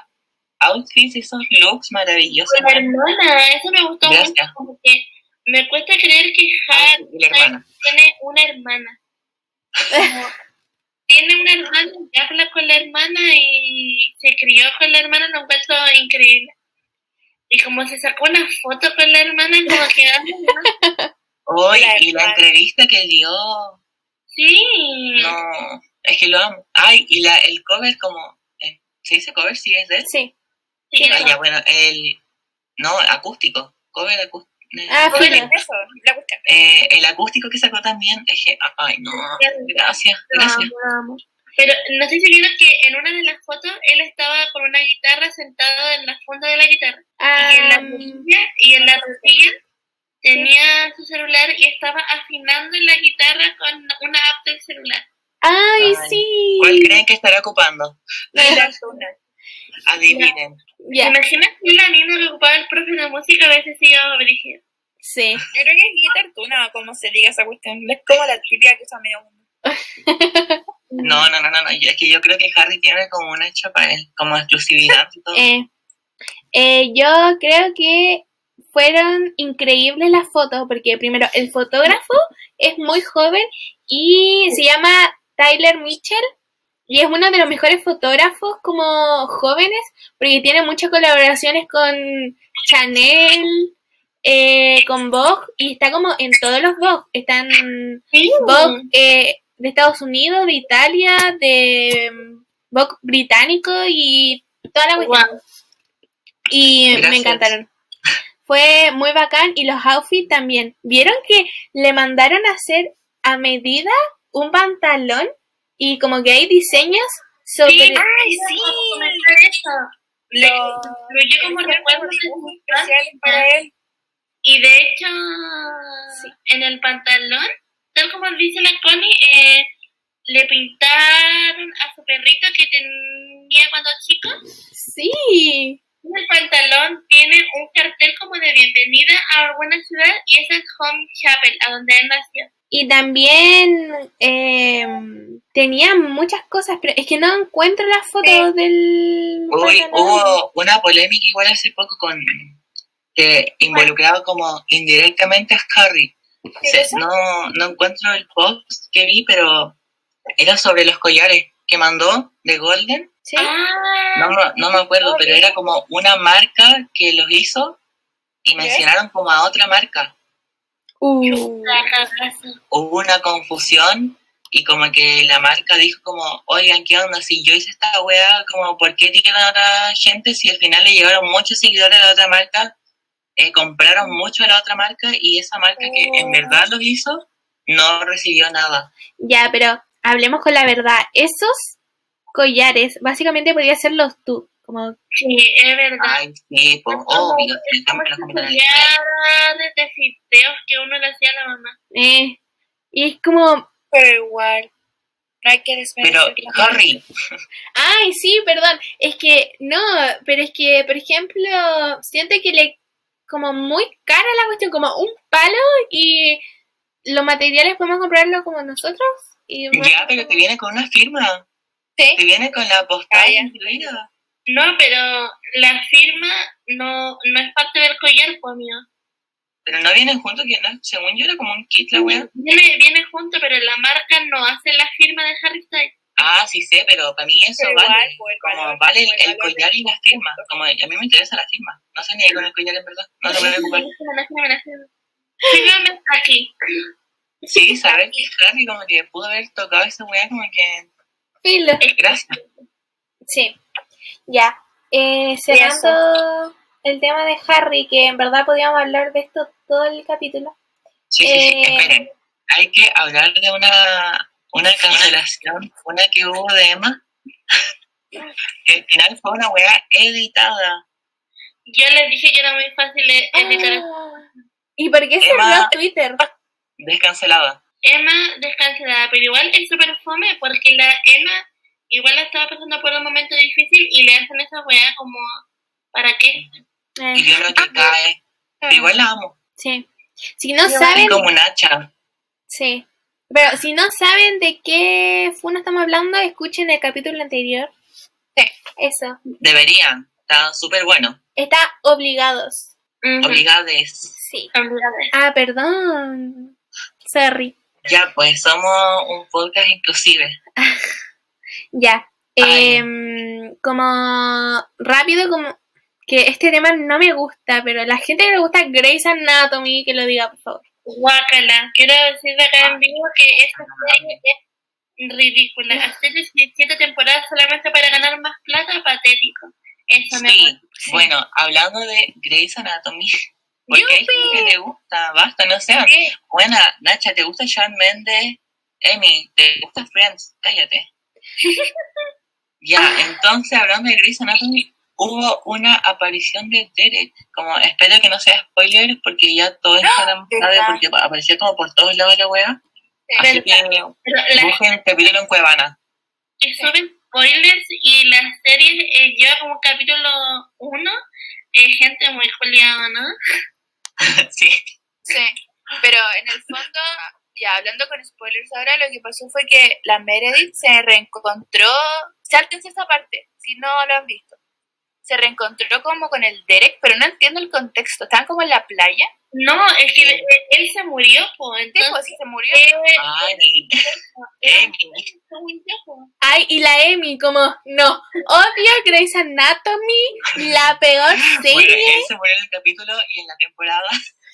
Speaker 1: outfits, esos looks maravillosos.
Speaker 2: Con la hermana, eso me gustó
Speaker 1: Gracias.
Speaker 2: mucho, como que me cuesta creer que Harry
Speaker 1: Y la hermana.
Speaker 2: tiene una hermana. Como, (laughs) tiene una hermana y habla con la hermana y se crió con la hermana, lo encuentro increíble. Y como se sacó una foto con la hermana, como que ah,
Speaker 1: Hoy, y la entrevista que dio,
Speaker 2: sí.
Speaker 1: no, es que lo amo. Ay, y la, el cover como, eh, ¿se dice cover? Sí, es de él.
Speaker 3: Sí.
Speaker 2: Sí,
Speaker 1: Ah, ya, bueno, el, no, acústico, cover acústico.
Speaker 3: Ah, filo.
Speaker 4: eso, la.
Speaker 1: Eh, el acústico que sacó también, es que, ay, no, gracias, gracias.
Speaker 2: Pero no sé si vieron que en una de las fotos él estaba con una guitarra sentado en la funda de la guitarra. y en la
Speaker 3: Am,
Speaker 2: rodilla, y en la rodilla tenía su celular y estaba afinando la guitarra con una app del celular.
Speaker 3: ay,
Speaker 1: Ay,
Speaker 3: sí.
Speaker 1: ¿Cuál creen que estará ocupando?
Speaker 4: La (laughs) tuna.
Speaker 1: Adivinen.
Speaker 3: Ya,
Speaker 2: ¿Te imaginas que la niña que ocupaba el profe de música a veces se iba a dirigir?
Speaker 3: sí.
Speaker 4: Yo creo que es guitar tuna, como se diga esa cuestión. Es como la típica que usa medio mundo. (laughs)
Speaker 1: No, no, no, no, no, yo- es que yo creo que Harry tiene como una hecha para él, como exclusividad y todo.
Speaker 3: Eh, eh, yo creo que fueron increíbles las fotos, porque primero el fotógrafo es muy joven y se llama Tyler Mitchell y es uno de los mejores fotógrafos como jóvenes, porque tiene muchas colaboraciones con Chanel, eh, con Vogue y está como en todos los Vogue. Están
Speaker 2: Sí.
Speaker 3: Vogue eh, de Estados Unidos, de Italia, de mm, Vogue británico y toda la cuestión.
Speaker 2: Wow.
Speaker 3: Y me encantaron. Fue muy bacán y los outfits también. ¿Vieron que le mandaron a hacer a medida un pantalón? Y como que hay diseños sobre...
Speaker 2: Sí,
Speaker 4: ¡Ay, sí!
Speaker 2: eso. Le-
Speaker 4: Lo-
Speaker 2: Pero yo como recuerdo
Speaker 4: para él.
Speaker 2: Y de hecho, en el pantalón, tal como dice la Connie, eh, le pintaron a su perrito que tenía cuando chico.
Speaker 3: Sí.
Speaker 2: En el pantalón tiene un cartel como de bienvenida a alguna ciudad y ese es Home Chapel, a donde él nació.
Speaker 3: Y también eh, tenía muchas cosas, pero es que no encuentro las fotos del...
Speaker 1: Uy, hubo una polémica igual hace poco con que involucraba como indirectamente a Harry. No, no encuentro el post que vi, pero era sobre los collares que mandó de Golden.
Speaker 3: Sí.
Speaker 2: Ah,
Speaker 1: No, no, no me acuerdo, pero era como una marca que los hizo y mencionaron como a otra marca.
Speaker 3: Uh,
Speaker 1: Hubo una confusión y como que la marca dijo como, oigan, ¿qué onda? Si yo hice esta weá, como, ¿por qué etiquetan a otra gente si al final le llegaron muchos seguidores a la otra marca? Eh, compraron mucho a la otra marca y esa marca que en verdad los hizo no recibió nada.
Speaker 3: ya, pero hablemos con la verdad. Esos collares, básicamente podría serlos tú. Como,
Speaker 2: Sí, es verdad.
Speaker 1: Ay, sí, pues,
Speaker 2: Es como-
Speaker 1: obvio,
Speaker 2: es como collares de fideos que uno le hacía a la mamá.
Speaker 3: eh, y es como,
Speaker 4: Pero igual, no hay que
Speaker 1: Pero, Harry,
Speaker 3: ay, sí, perdón. Es que, no, pero es que, por ejemplo, siento que le, como muy cara la cuestión, como un palo y los materiales podemos comprarlo como nosotros. Y
Speaker 1: ya, pero te viene con una firma.
Speaker 4: Sí.
Speaker 1: Te viene con la postal
Speaker 4: Ah,
Speaker 1: incluida.
Speaker 2: No, pero la firma no, no es parte del collar, pues mío.
Speaker 1: Pero no vienen juntos, que no, según yo era como un kit la wea.
Speaker 2: Viene, viene junto, pero la marca no hace la firma de Harry Styles.
Speaker 1: Ah, sí sé, pero para mí eso
Speaker 4: Pero
Speaker 1: vale.
Speaker 4: igual, pues,
Speaker 1: como
Speaker 4: valor-
Speaker 1: vale el,
Speaker 4: el
Speaker 1: el
Speaker 4: valor
Speaker 1: collar y la firma. Como a mí me interesa la firma. No sé ni con el collar en verdad. No lo voy a ocupar.
Speaker 2: La firma, la firma. Fírmame aquí.
Speaker 1: Sí, (laughs) saber que Harry como que pudo haber tocado esa wea como que...
Speaker 3: Filo.
Speaker 1: Gracias.
Speaker 3: Sí, ya. Eh, cerrando el tema de Harry, que en verdad podíamos hablar de esto todo el capítulo.
Speaker 1: Sí, sí, sí.
Speaker 3: Eh,
Speaker 1: Esperen. Hay que hablar de una, una cancelación, una que hubo de Emma. (laughs) que al final fue una wea editada.
Speaker 2: Yo les dije que era muy fácil e- editar.
Speaker 3: Ah, ¿Y por qué cerró
Speaker 1: Emma-
Speaker 3: Twitter?
Speaker 1: Descancelada.
Speaker 2: Emma descancelada, pero igual es súper fome porque la Emma igual la estaba pasando por un momento difícil y le hacen esa weá como, ¿para qué?
Speaker 1: Y
Speaker 3: Eh,
Speaker 1: yo lo que cae. Pero igual la amo.
Speaker 3: sí. Si no
Speaker 2: Yo-
Speaker 3: saben,
Speaker 1: como Nacha.
Speaker 3: sí. Pero si no saben de qué Funa estamos hablando, escuchen el capítulo anterior.
Speaker 4: Sí.
Speaker 3: Eso.
Speaker 1: Deberían. Está súper bueno.
Speaker 3: Está obligados.
Speaker 2: Ujú.
Speaker 1: Obligades.
Speaker 3: Sí.
Speaker 2: Obligada.
Speaker 3: Ah, perdón. Sorry.
Speaker 1: Ya, pues somos un podcast inclusive. (laughs)
Speaker 3: Ya. Em, como rápido, como que este tema no me gusta, pero la gente que le gusta Grey's Anatomy, que lo diga, por favor.
Speaker 2: Guácala. Quiero decir de acá en vivo que esta serie es ridícula. Hacer 17 temporadas solamente para ganar más plata, patético. Eso me
Speaker 1: Sí.
Speaker 2: gusta.
Speaker 1: Bueno, hablando de Grey's Anatomy. Porque hay gente que le gusta, basta, no sean. Buena, Nacha, ¿te gusta Shawn Mendes? Emi, ¿te gusta Friends? Cállate. Ya, entonces hablando de Grey's Anatomy, hubo una aparición de Derek. Como, espero que no sea spoiler, porque ya todo Instagram sabe,
Speaker 4: ¿verdad?
Speaker 1: porque apareció como por todos lados la wea. Así
Speaker 2: verdad.
Speaker 1: que
Speaker 2: la
Speaker 1: busquen el capítulo en Cuevana.
Speaker 2: que suben spoilers y la serie eh, lleva como capítulo 1 gente muy juliada, ¿no? (laughs)
Speaker 1: sí.
Speaker 4: Sí, pero en el fondo, ya hablando con spoilers ahora, lo que pasó fue que la Meredith se reencontró, sáltense esa parte, si no lo han visto, se reencontró como con el Derek, pero no entiendo el contexto, estaban como en la playa,
Speaker 2: No, es que él, él se murió, pues,
Speaker 4: sí, pues
Speaker 2: entonces...
Speaker 4: sí, se murió,
Speaker 2: eh,
Speaker 1: Ay,
Speaker 2: eh, pues.
Speaker 3: Y la Emi, como, no, odio Grey's Anatomy, la peor
Speaker 1: Bueno,
Speaker 3: serie.
Speaker 1: él se murió en el capítulo y en la temporada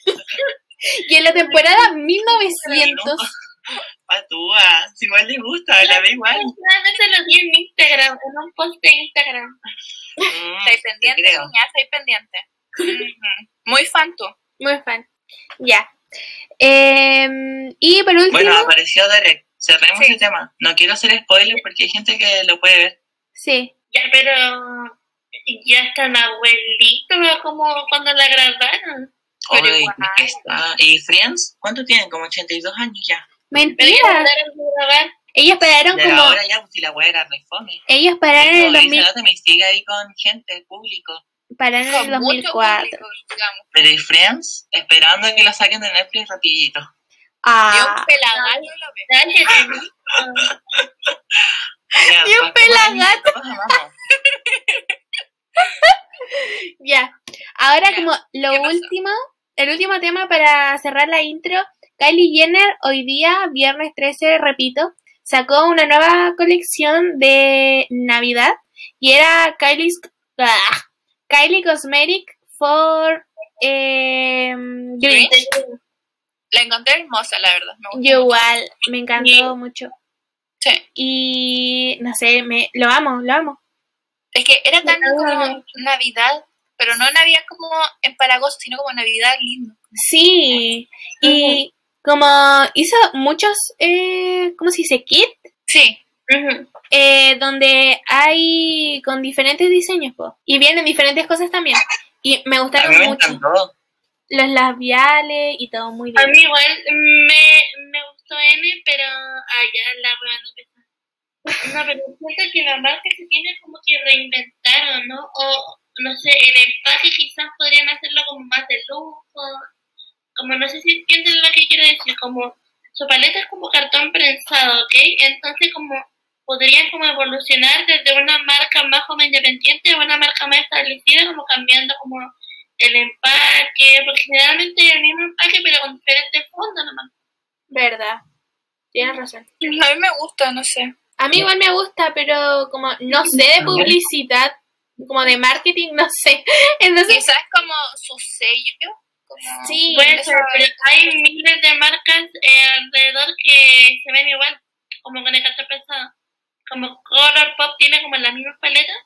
Speaker 1: (laughs)
Speaker 3: Y en la temporada (laughs) 1900.
Speaker 1: patúa. Si igual le gusta, la ve igual.
Speaker 2: Solamente lo vi en Instagram, en un post de Instagram.
Speaker 1: Mm,
Speaker 4: estáis pendiente, niña, estáis pendiente. Muy fan tú.
Speaker 3: Muy fan. Ya. Em, y por último,
Speaker 1: Bueno, apareció Derek. Cerremos
Speaker 4: Sí.
Speaker 1: el tema. No quiero hacer spoiler porque hay gente que lo puede ver.
Speaker 3: sí.
Speaker 2: Ya, pero ya están abuelitos como cuando la grabaron.
Speaker 4: Pero
Speaker 1: Oye,
Speaker 4: igual.
Speaker 1: está. ¿Y Friends? ¿Cuánto tienen? Como 82 años ya.
Speaker 3: Mentira. Ellos pararon
Speaker 1: De
Speaker 3: como.
Speaker 1: ahora ya, pues si la wea era re fome.
Speaker 3: Ellos pararon en el, 2000,
Speaker 1: me sigue ahí con gente, público.
Speaker 3: pararon en el
Speaker 4: Con mucho
Speaker 3: 2004.
Speaker 4: público.
Speaker 1: Pero ¿y Friends? Esperando a que lo saquen de Netflix rapidito.
Speaker 4: Yo
Speaker 3: Ah,
Speaker 4: un pelagato lo veo.
Speaker 2: Dale, (laughs)
Speaker 1: Ya,
Speaker 3: Y un pelagato. (laughs) ya. Ahora
Speaker 4: Ya,
Speaker 3: como lo último, el último tema para cerrar la intro, Kylie Jenner hoy día, viernes 13, repito, sacó una nueva colección de Navidad y era Kylie's, ah, Kylie Cosmetic for Eh,
Speaker 4: Grinch. La encontré hermosa, la verdad. Me
Speaker 3: yo igual, me encantó
Speaker 4: Sí.
Speaker 3: mucho.
Speaker 4: Sí.
Speaker 3: Y no sé, me lo amo, lo amo.
Speaker 4: Es que era tan
Speaker 2: Ah.
Speaker 4: como Navidad, pero no Navidad como empalagoso, sino como Navidad lindo.
Speaker 3: Sí, y como hizo muchos, eh, ¿cómo se dice? Kit,
Speaker 4: Sí.
Speaker 3: eh, donde hay con diferentes diseños, po. y vienen diferentes cosas también. Y me
Speaker 1: A
Speaker 3: gustaron
Speaker 1: me
Speaker 3: mucho
Speaker 1: encantó.
Speaker 3: los labiales y todo muy
Speaker 2: A
Speaker 3: bien.
Speaker 2: mí igual me, me gustó N, pero. Ah, ya, la rueda no. No, pero siento que la marca se tiene como que reinventaron, ¿no? O, no sé, el empaque quizás podrían hacerlo como más de lujo. Como no sé si entienden lo que quiero decir, como su paleta es como cartón prensado, ¿ok? Entonces como podrían como evolucionar desde una marca más como independiente a una marca más establecida, como cambiando como el empaque, porque generalmente es el mismo empaque pero con diferentes fondos nomás.
Speaker 3: Verdad, tienes razón.
Speaker 4: A mí me gusta, no sé.
Speaker 3: A mí igual me gusta, pero como no sé (laughs) de publicidad, como de marketing, (laughs) no sé. Entonces,
Speaker 4: Quizás como su sello. Como
Speaker 3: Sí,
Speaker 2: ser, pero hay miles de marcas eh, alrededor que se ven igual, como con el cartón pesado. Como Color Pop tiene como las mismas paletas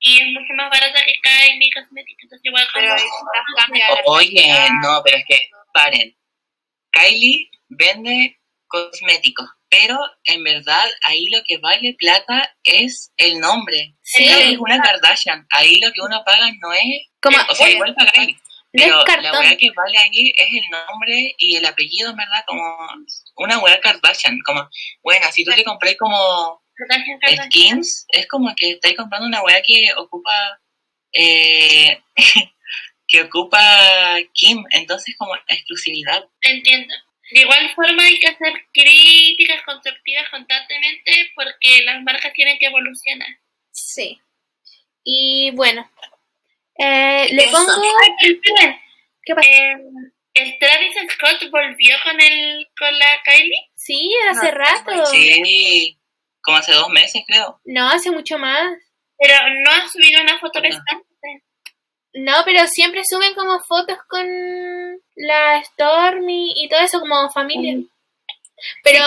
Speaker 2: y es mucho más barata que Kylie Cosmetics, entonces igual como...
Speaker 4: Pero
Speaker 1: Oye, no, pero es que, paren. Kylie vende cosméticos, pero en verdad ahí lo que vale plata es el nombre.
Speaker 3: sí,
Speaker 1: es una Kardashian. Ahí lo que uno paga no es.
Speaker 3: como
Speaker 1: O sea, igual
Speaker 3: no
Speaker 1: Pero la weá que vale ahí es el nombre y el apellido, en verdad, como una weá Kardashian. Como, bueno, si tú te compré como skins, es como que estáis comprando una weá que ocupa. Eh, (laughs) que ocupa Kim, entonces como exclusividad.
Speaker 2: Entiendo. De igual forma hay que hacer críticas constructivas constantemente porque las marcas tienen que evolucionar.
Speaker 3: Sí. Y bueno, eh, le
Speaker 4: Eso.
Speaker 3: pongo... ¿Qué pasa?
Speaker 2: eh, ¿El Travis Scott volvió con el con la Kylie?
Speaker 3: Sí, hace
Speaker 4: No,
Speaker 3: rato.
Speaker 1: Sí, como hace dos meses creo.
Speaker 3: No, hace mucho más.
Speaker 2: Pero no ha subido una foto pescante.
Speaker 3: No, pero siempre suben como fotos con la Stormy y todo eso como familia. Pero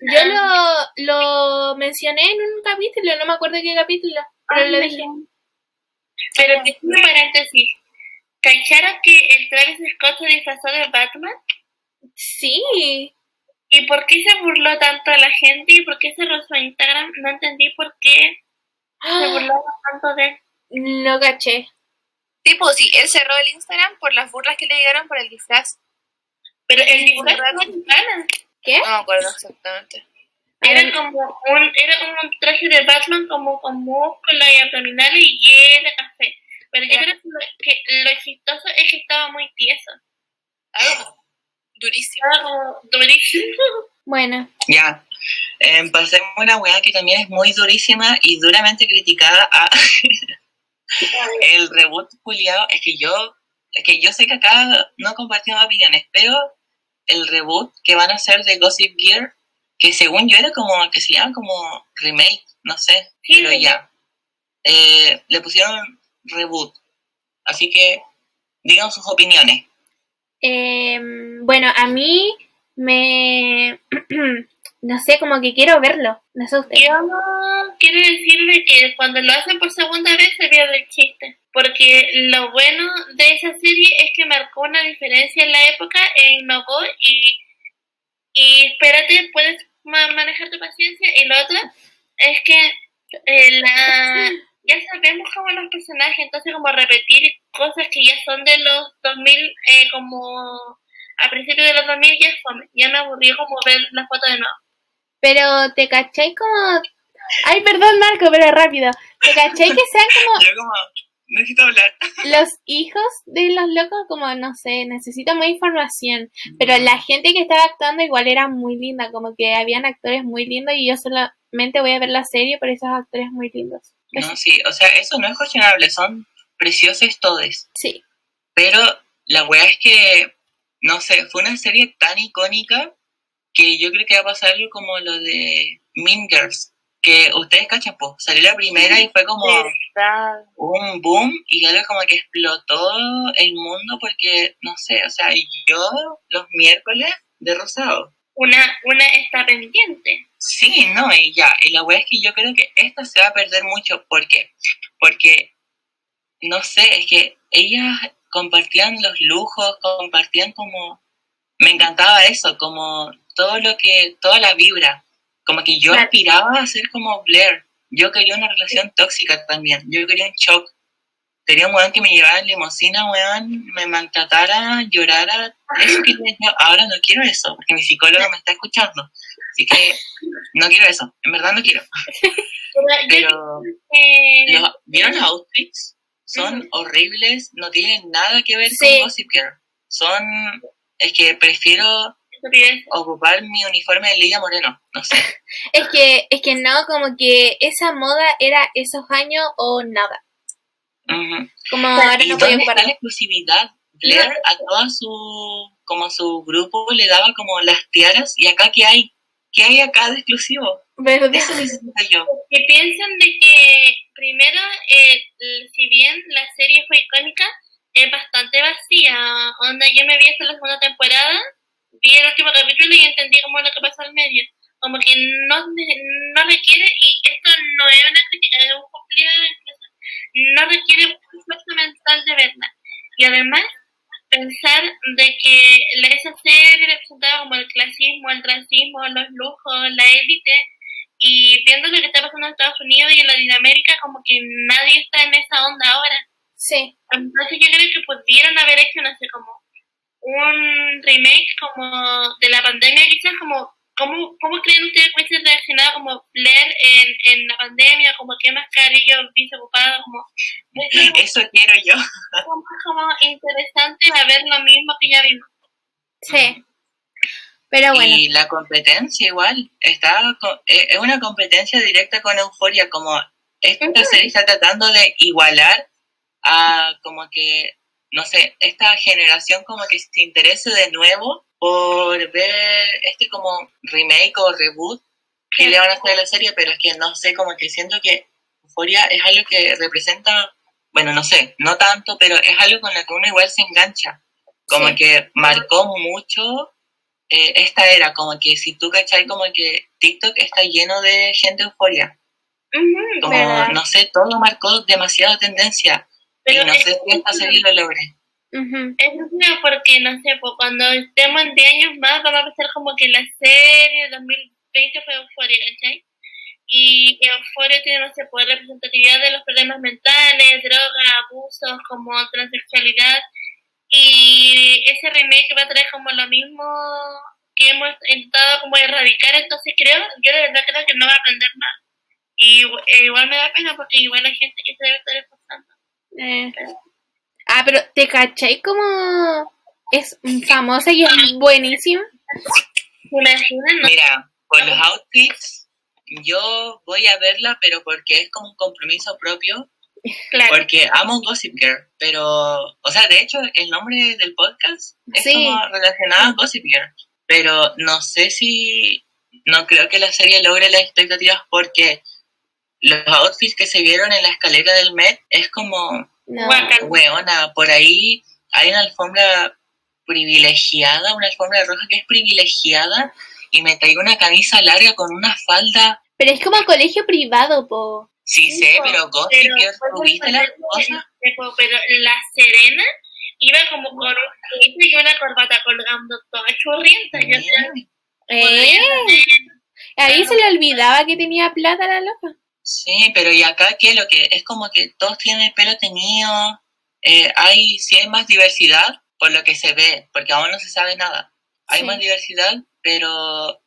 Speaker 3: yo lo, lo mencioné en un capítulo, no me acuerdo qué capítulo, pero lo dije.
Speaker 2: Pero pequeño paréntesis. ¿Cacharon que el Travis Scott se disfrazó de Batman?
Speaker 3: Sí,
Speaker 2: ¿Y por qué se burló tanto a la gente? ¿Y por qué cerró su Instagram? No entendí por qué se (gasps) burlaron tanto de él.
Speaker 3: no caché.
Speaker 4: Tipo, sí, él cerró el Instagram por las burlas que le llegaron por el disfraz.
Speaker 2: Pero el disfraz en ganas.
Speaker 3: ¿Qué?
Speaker 4: No me acuerdo exactamente.
Speaker 2: Era como un, era un traje de Batman como con músculos y abdominales y lleno de café. Pero yo
Speaker 4: Ya.
Speaker 2: creo que lo, que lo chistoso es que estaba muy tieso.
Speaker 4: Algo durísimo.
Speaker 2: Como durísimo. (laughs)
Speaker 3: Bueno,
Speaker 1: Ya. Eh, pasemos a una weá que también es muy durísima y duramente criticada a (laughs) (laughs) el reboot culiado. Es que yo, es que yo sé que acá no compartimos opiniones, pero el reboot que van a hacer de Gossip Gear, que según yo era como, que se llama como remake, no sé,
Speaker 2: Sí,
Speaker 1: pero ya. Eh, le pusieron reboot. Así que digan sus opiniones.
Speaker 3: em, bueno, a mí me... (clears throat) no sé, como que quiero verlo. No sé usted.
Speaker 2: Yo quiero decirle que cuando lo hacen por segunda vez se pierde el chiste. Porque lo bueno de esa serie es que marcó una diferencia en la época e innovó y, y espérate, puedes ma- manejar tu paciencia. Y lo otro es que eh, la, ya sabemos cómo los personajes, entonces como repetir cosas que ya son de los 2000, eh, como a principios de los 2000 ya fome. Ya me aburrió como ver la foto de nuevo.
Speaker 3: Pero te caché como... Ay, perdón Marco, pero rápido. ¿Te caché que sean como (laughs)
Speaker 1: Yo como, necesito hablar.
Speaker 3: los hijos de los locos? Como, no sé, necesito más información. Pero la gente que estaba actuando igual era muy linda, como que habían actores muy lindos y yo solamente voy a ver la serie por esos actores muy lindos.
Speaker 1: No, sí, o sea, eso no es cuestionable, son preciosos todos.
Speaker 3: Sí,
Speaker 1: Pero la weá es que, no sé, fue una serie tan icónica que yo creo que va a pasar algo como lo de Mean Girls. que ustedes cachan, pues, salió la primera y fue como un boom y algo como que explotó el mundo porque, no sé, o sea, yo los miércoles de rosado.
Speaker 2: Una, una está pendiente.
Speaker 1: Sí, no, y ya, y la wea es que yo creo que esta se va a perder mucho, ¿por qué? Porque, no sé, es que ellas compartían los lujos, compartían como, me encantaba eso, como todo lo que, toda la vibra, como que yo aspiraba a ser como Blair. Yo quería una relación tóxica también. Yo quería un shock. Quería un weón que me llevara en limusina, weón, me maltratara, llorara. Eso que ahora no quiero eso, porque mi psicólogo me está escuchando. Así que no quiero eso. En verdad no quiero. Pero, ¿vieron los outfits? Son horribles, no tienen nada que ver con Gossip Girl. Son, es que prefiero ocupar mi uniforme de Lidia Moreno, no sé. (laughs)
Speaker 3: es que, es que no, como que esa moda era esos años o nada.
Speaker 1: Como ahora no podía la exclusividad? Blair a toda su, como su grupo le daba como las tiaras y acá qué hay, qué hay acá de exclusivo. Eso
Speaker 2: necesito yo. (laughs) Que piensan de que primero, eh, si bien la serie fue icónica, es bastante vacía. Onda, yo me vi hasta la segunda temporada vi el último capítulo y entendí como lo que pasó al medio. Como que no, no requiere, y esto no es una crítica, es un cumplido no requiere un esfuerzo mental de verla. Y además, pensar de que esa serie representaba como el clasismo, el racismo, los lujos, la élite, y viendo lo que está pasando en Estados Unidos y en Latinoamérica, como que nadie está en esa onda ahora. Sí. Entonces yo creo que pudieron haber hecho, no sé, como un remake como de la pandemia, quizás como ¿Cómo, ¿Cómo creen ustedes que hubiese reaccionado como Blair en, en la pandemia? Como qué mascarilla hubiese ocupado, (laughs) como...
Speaker 1: Eso quiero yo.
Speaker 2: Como, como interesante a ver lo mismo que ya vimos.
Speaker 3: Sí. Pero bueno.
Speaker 1: Y la competencia igual, está eh, es una competencia directa con Euforia, como esta serie está tratando de igualar a como que no sé, esta generación como que se interese de nuevo por ver este como remake o reboot que le van a hacer a la serie, pero es que no sé, como que siento que Euphoria es algo que representa, bueno, no sé, no tanto, pero es algo con lo que uno igual se engancha, como que marcó mucho eh, esta era, como que si tú cachai, como que TikTok está lleno de gente Euforia. como, no sé, todo marcó demasiada tendencia pero no sé si esta serie lo logre.
Speaker 2: Es porque, no sé, pues cuando estemos en 10 años más, vamos a pensar como que la serie 2020 fue Euphoria, ¿cachai? Y Euphoria tiene, no sé, pues representatividad de los problemas mentales, drogas, abusos, como transexualidad. Y ese remake va a traer como lo mismo que hemos intentado como erradicar, entonces creo, yo de verdad creo que no va a aprender nada. Y eh, igual me da pena porque igual hay gente que se debe estar.
Speaker 3: Eh. Ah, pero ¿te cachai como es famosa y es buenísima?
Speaker 1: Mira, por los outfits, yo voy a verla, pero porque es como un compromiso propio. Porque amo Gossip Girl, pero, o sea, de hecho, el nombre del podcast es como relacionado a Gossip Girl, pero no sé si, no creo que la serie logre las expectativas porque los outfits que se vieron en la escalera del Met es como, no. weona, por ahí hay una alfombra privilegiada, una alfombra roja que es privilegiada y me traigo una camisa larga con una falda.
Speaker 3: Pero es como colegio privado, po.
Speaker 1: Sí, sé, pero Gossip ¿tuviste las cosas?
Speaker 2: Pero la Serena iba como con un y una corbata colgando toda churrienta.
Speaker 3: Eh. Ahí se le olvidaba que tenía plata la loca.
Speaker 1: Sí, pero y acá que lo que es como que todos tienen el pelo tenido, eh, hay, sí hay más diversidad por lo que se ve, porque aún no se sabe nada. Hay más diversidad, pero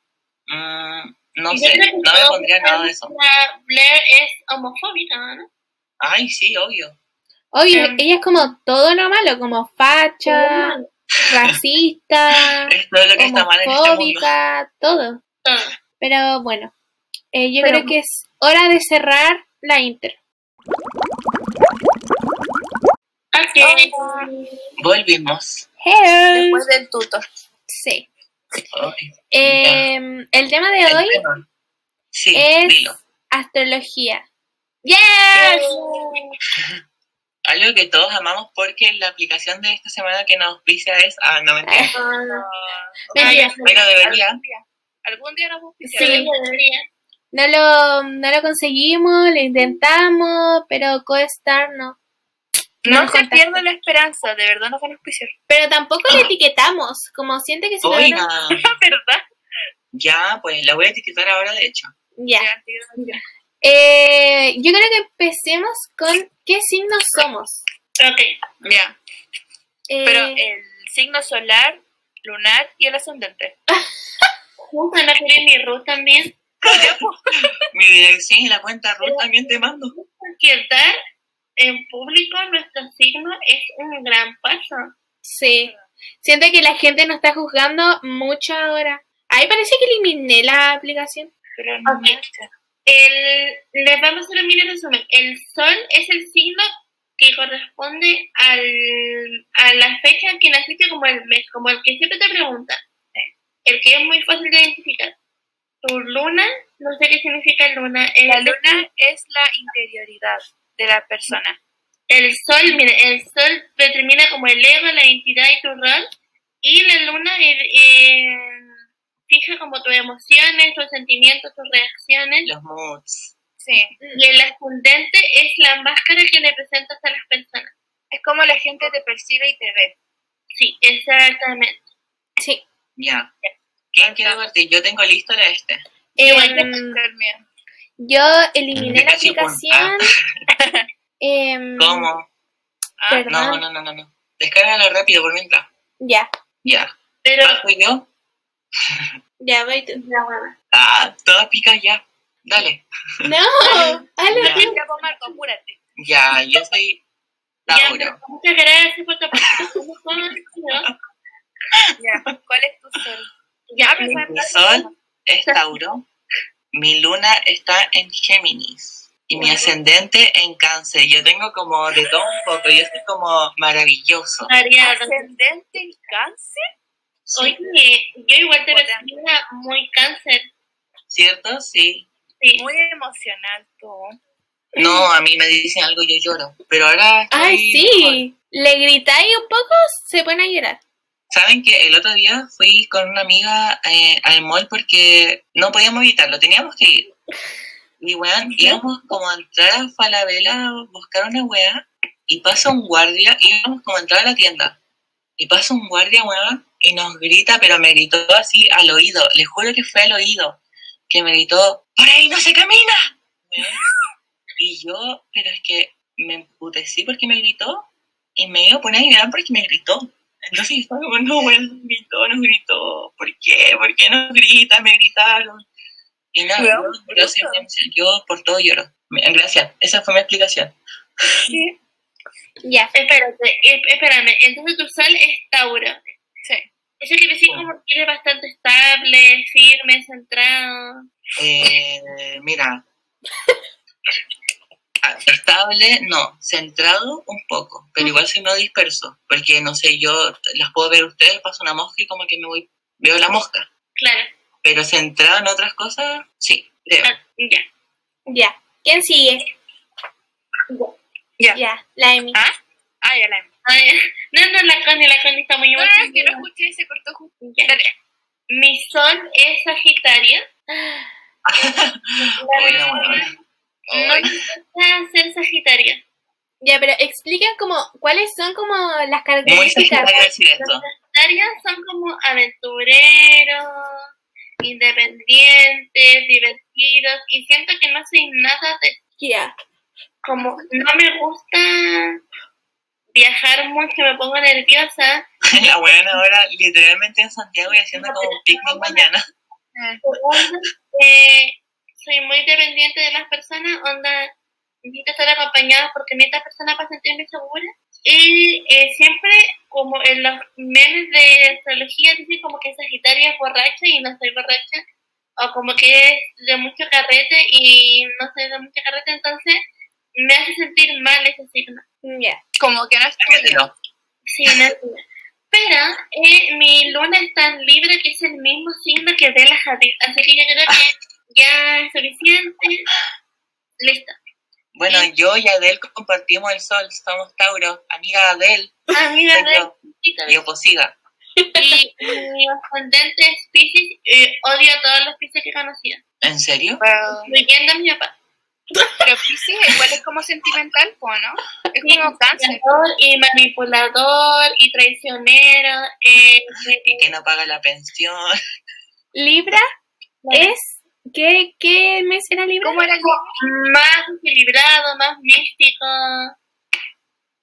Speaker 1: mm, no sé, no me pondría nada de eso.
Speaker 2: Blair es homofóbica, ¿no?
Speaker 1: Ay, sí, obvio.
Speaker 3: Obvio, ella es como todo lo malo, como facha, racista, (laughs) todo lo que está mal en este mundo. todo. todo. Pero bueno, eh, yo creo que es hora de cerrar la intro.
Speaker 1: Volvimos.
Speaker 4: Después del tutor.
Speaker 3: Sí. Em, el tema de hoy es Astrología. ¡Yes! (laughs)
Speaker 1: Algo que todos amamos porque la aplicación de esta semana que nos auspicia es... Ah, no, mentira.
Speaker 3: Mentira.
Speaker 1: Pero debería.
Speaker 4: Algún día, algún día nos auspiciará.
Speaker 3: Sí. No lo, no lo conseguimos, lo intentamos, pero CoStar no.
Speaker 4: No
Speaker 3: nos
Speaker 4: se pierda la esperanza, de verdad a auspiciar.
Speaker 3: Pero tampoco le etiquetamos, como siente que se lo
Speaker 1: Oiga,
Speaker 3: van (laughs)
Speaker 4: ¿Verdad?
Speaker 1: ya, pues la voy a etiquetar ahora, de hecho.
Speaker 3: Ya. Eh, yo creo que empecemos con qué signos somos.
Speaker 2: Ok.
Speaker 4: Ya,
Speaker 3: Eh,
Speaker 4: pero el signo solar, lunar y el ascendente.
Speaker 2: Van a querer mi Ruth también. (laughs)
Speaker 1: Mi dirección y la cuenta Ruth también te mando.
Speaker 2: Porque dar en público nuestro signo es un gran paso.
Speaker 3: Sí. Siento que la gente nos está juzgando mucho ahora. Ahí parece que eliminé la aplicación.
Speaker 4: Pero no.
Speaker 2: Ok. El, les vamos a hacer un mini resumen. El sol es el signo que corresponde al, a la fecha en que naciste como el mes, como el que siempre te preguntan. El que es muy fácil de identificar. Tu luna, no sé qué significa luna. El,
Speaker 4: La luna es la interioridad de la persona.
Speaker 2: el sol, mire, el sol determina como el ego, la identidad y tu rol. Y la luna eh, eh, fija como tus emociones, tus sentimientos, tus reacciones.
Speaker 1: Los moods.
Speaker 4: Sí.
Speaker 2: Y el ascendente es la máscara que le presentas a las personas.
Speaker 4: Es como la gente te percibe y te ve.
Speaker 2: Sí, exactamente.
Speaker 3: Sí.
Speaker 1: Ya. ¿Quién quiere partir? Yo tengo listo la este.
Speaker 3: Em,
Speaker 4: mío.
Speaker 3: yo eliminé la
Speaker 1: Pon.
Speaker 3: aplicación. (laughs) Em,
Speaker 1: ¿Cómo?
Speaker 4: Ah.
Speaker 1: No, no, no, no, no. Descárgalo rápido por mientras.
Speaker 3: Ya,
Speaker 1: Ya.
Speaker 2: Pero,
Speaker 1: Ah, ¿Fui yo?
Speaker 3: ya voy tú.
Speaker 2: la hueva.
Speaker 1: Ah, todas picas ya. Dale.
Speaker 3: No, (laughs) hazlo
Speaker 1: Ya.
Speaker 3: tú.
Speaker 4: Ya, Marco, apúrate.
Speaker 1: Ya, yo soy
Speaker 2: Ya,
Speaker 1: Tauro.
Speaker 2: muchas gracias por tu participación. (laughs)
Speaker 4: Ya. ¿Cuál es tu sol?
Speaker 2: Ya,
Speaker 4: pero
Speaker 2: mi-
Speaker 1: sol es (laughs) Tauro. Mi luna está en Géminis. Y mi ascendente en Cáncer. Yo tengo como de todo un poco. Yo soy como maravilloso.
Speaker 2: variado.
Speaker 4: ¿Ascendente en cáncer?
Speaker 2: Oye, yo igual te percibía muy cáncer.
Speaker 1: ¿Cierto? Sí.
Speaker 2: Sí.
Speaker 4: Muy emocional tú.
Speaker 1: No, a mí me dicen algo y yo lloro. Pero ahora
Speaker 3: Ay,
Speaker 1: mejor.
Speaker 3: sí. Le gritáis un poco, se pone a llorar.
Speaker 1: ¿Saben que el otro día fui con una amiga eh, al mall porque no podíamos evitarlo, teníamos que ir? Y weón, íbamos como a entrar a Falabella a buscar una wea y pasa un guardia, íbamos como a entrar a la tienda y pasa un guardia, weón, y nos grita, pero me gritó así al oído, les juro que fue al oído, que me gritó, ¡por ahí no se camina! Weón. Y yo, pero es que me emputecí porque me gritó y me iba a poner a llorar porque me gritó. Entonces yo estaba como, no, weón, nos gritó, nos gritó, ¿por qué? ¿Por qué nos grita? Me gritaron. Y nada, yo, yo, por todo lloro. Gracias, esa fue mi explicación.
Speaker 4: Sí. (laughs)
Speaker 3: Ya.
Speaker 2: Espérate, eh, espérame. Entonces tu sol es Tauro.
Speaker 4: Sí.
Speaker 2: Eso quiere decir como que eres bastante estable, firme, centrado.
Speaker 1: Eh, mira, (laughs) estable, no, centrado un poco, pero igual soy no disperso, porque no sé, yo las puedo ver ustedes, paso una mosca y como que me voy, veo la mosca,
Speaker 2: Claro.
Speaker 1: pero centrado en otras cosas, sí, creo.
Speaker 2: Ah, ya.
Speaker 3: Ya. ¿Quién sigue?
Speaker 4: Ya.
Speaker 3: Ya, la Emi.
Speaker 4: ¿Ah? Ah, ya la
Speaker 2: Ah, ya. No, no, la Connie, la Connie está muy
Speaker 4: No, no, es que
Speaker 2: emocionada.
Speaker 4: no escuché, se cortó justo.
Speaker 2: Ya. Mi sol es Sagitario. (laughs)
Speaker 1: Bueno.
Speaker 2: No me gusta ser Sagitario.
Speaker 3: Ya, pero explica como cuáles son como las
Speaker 1: Muy
Speaker 3: características.
Speaker 1: sagitario decir esto.
Speaker 2: Los Sagitarios son como aventureros, independientes, divertidos, y siento que no soy nada de
Speaker 3: Ya.
Speaker 2: como no me gusta viajar mucho, me pongo nerviosa. (laughs)
Speaker 1: La buena ahora literalmente en Santiago y haciendo como un picnic mañana.
Speaker 2: Segundo, eh, soy muy dependiente de las personas, onda, necesito estar acompañada porque necesito personas para sentirme segura. Y eh, siempre, como en los memes de astrología, dicen como que Sagitario es borracha y no soy borracha, o como que es de mucho carrete y no soy de mucho carrete, entonces me hace sentir mal ese signo.
Speaker 3: Ya.
Speaker 4: Como que no es tuyo.
Speaker 2: Sí, no es tuyo. Pero eh, mi luna es tan libre que es el mismo signo que de la Hadid. Así que yo creo que ya es suficiente. Listo.
Speaker 1: Bueno, yo y Adel compartimos el sol, somos Tauro, amiga Adel.
Speaker 2: Amiga
Speaker 1: Soy
Speaker 2: de
Speaker 1: yo. Y oposiga.
Speaker 2: Y mi ascendente es Pisces y odio a todos los Pisces que he conocido.
Speaker 1: ¿En serio?
Speaker 4: Pero,
Speaker 2: Incluyendo a mi papá.
Speaker 4: pero Pisces igual es como sentimental, ¿o no? Es como cáncer.
Speaker 2: Y manipulador y traicionero. Eh,
Speaker 1: Y que no paga la pensión.
Speaker 3: Libra es. ¿Qué, qué mes era Libra?
Speaker 4: ¿Cómo era el
Speaker 2: más equilibrado, más místico,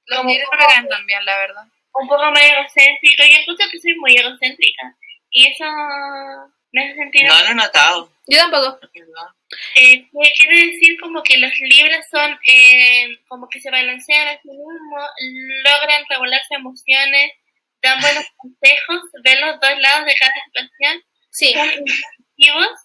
Speaker 4: Los
Speaker 2: Como-
Speaker 4: no eran tan bien, la verdad.
Speaker 2: un poco más egocéntrico. Yo encuentro que soy muy egocéntrica. Y eso me hace sentir...
Speaker 1: No lo he notado.
Speaker 3: Yo tampoco.
Speaker 2: Eh, que quiere decir como que los libros son eh, como que se balancean a sí mismos, logran regular sus emociones, dan buenos consejos, ven los dos lados de cada situación,
Speaker 3: Sí.
Speaker 2: son impulsivos,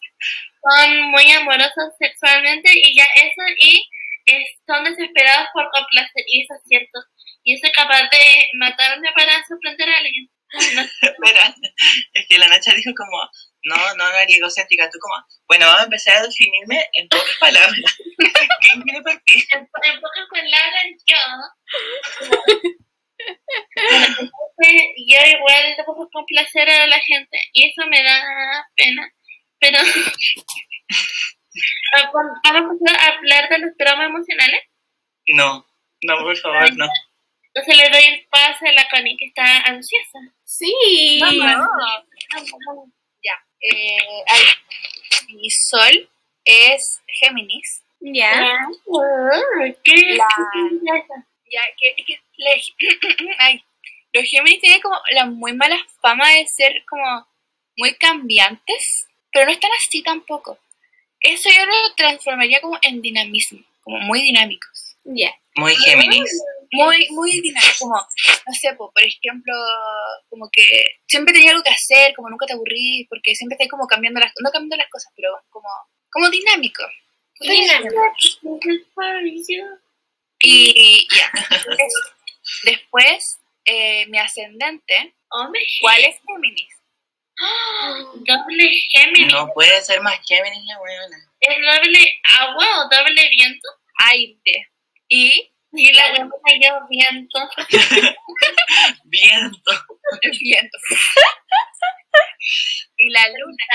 Speaker 2: son muy amorosos sexualmente y ya eso, y es- son desesperados por complacer, y eso es cierto. Y eso es capaz de matarme para sorprender a alguien. (laughs) No,
Speaker 1: Espera, es que la Nacha dijo como, no, no, no haría egocéntrica. Tú como, bueno, vamos a empezar a definirme en pocas (laughs) palabras. (laughs) ¿Quién quiere partir?
Speaker 2: en, en pocas palabras, yo. Entonces, yo igual puedo complacer a la gente y eso me da pena. Pero (laughs) Ah, vamos a hablar de los traumas emocionales.
Speaker 1: No, no, por favor, no.
Speaker 2: Entonces le doy el pase a la Connie que está ansiosa.
Speaker 3: Sí.
Speaker 4: Ya. Eh, ay, mi sol es Géminis.
Speaker 3: Ya.
Speaker 2: Ah, ¿Qué?
Speaker 4: La- Ya, que, que la- (clears throat) ay, los Géminis tienen como la muy mala fama de ser como muy cambiantes, pero no están así tampoco. Eso yo lo transformaría como en dinamismo, como muy dinámicos.
Speaker 3: Ya.
Speaker 1: Muy Géminis.
Speaker 4: Muy, muy dinámicos, como, no sé, po, por ejemplo, como que siempre tenía algo que hacer, como nunca te aburrís, porque siempre estás como cambiando las, no cambiando las cosas, pero como, como dinámico. Y ya. Después, eh, mi ascendente,
Speaker 2: Hombre,
Speaker 4: ¿cuál es Géminis?
Speaker 2: Doble Géminis.
Speaker 1: No puede ser más Géminis la weona.
Speaker 2: ¿Es doble agua o doble viento?
Speaker 4: Aire. Y
Speaker 2: Y la buena yo (laughs) viento.
Speaker 1: Viento.
Speaker 4: viento. (laughs) y la luna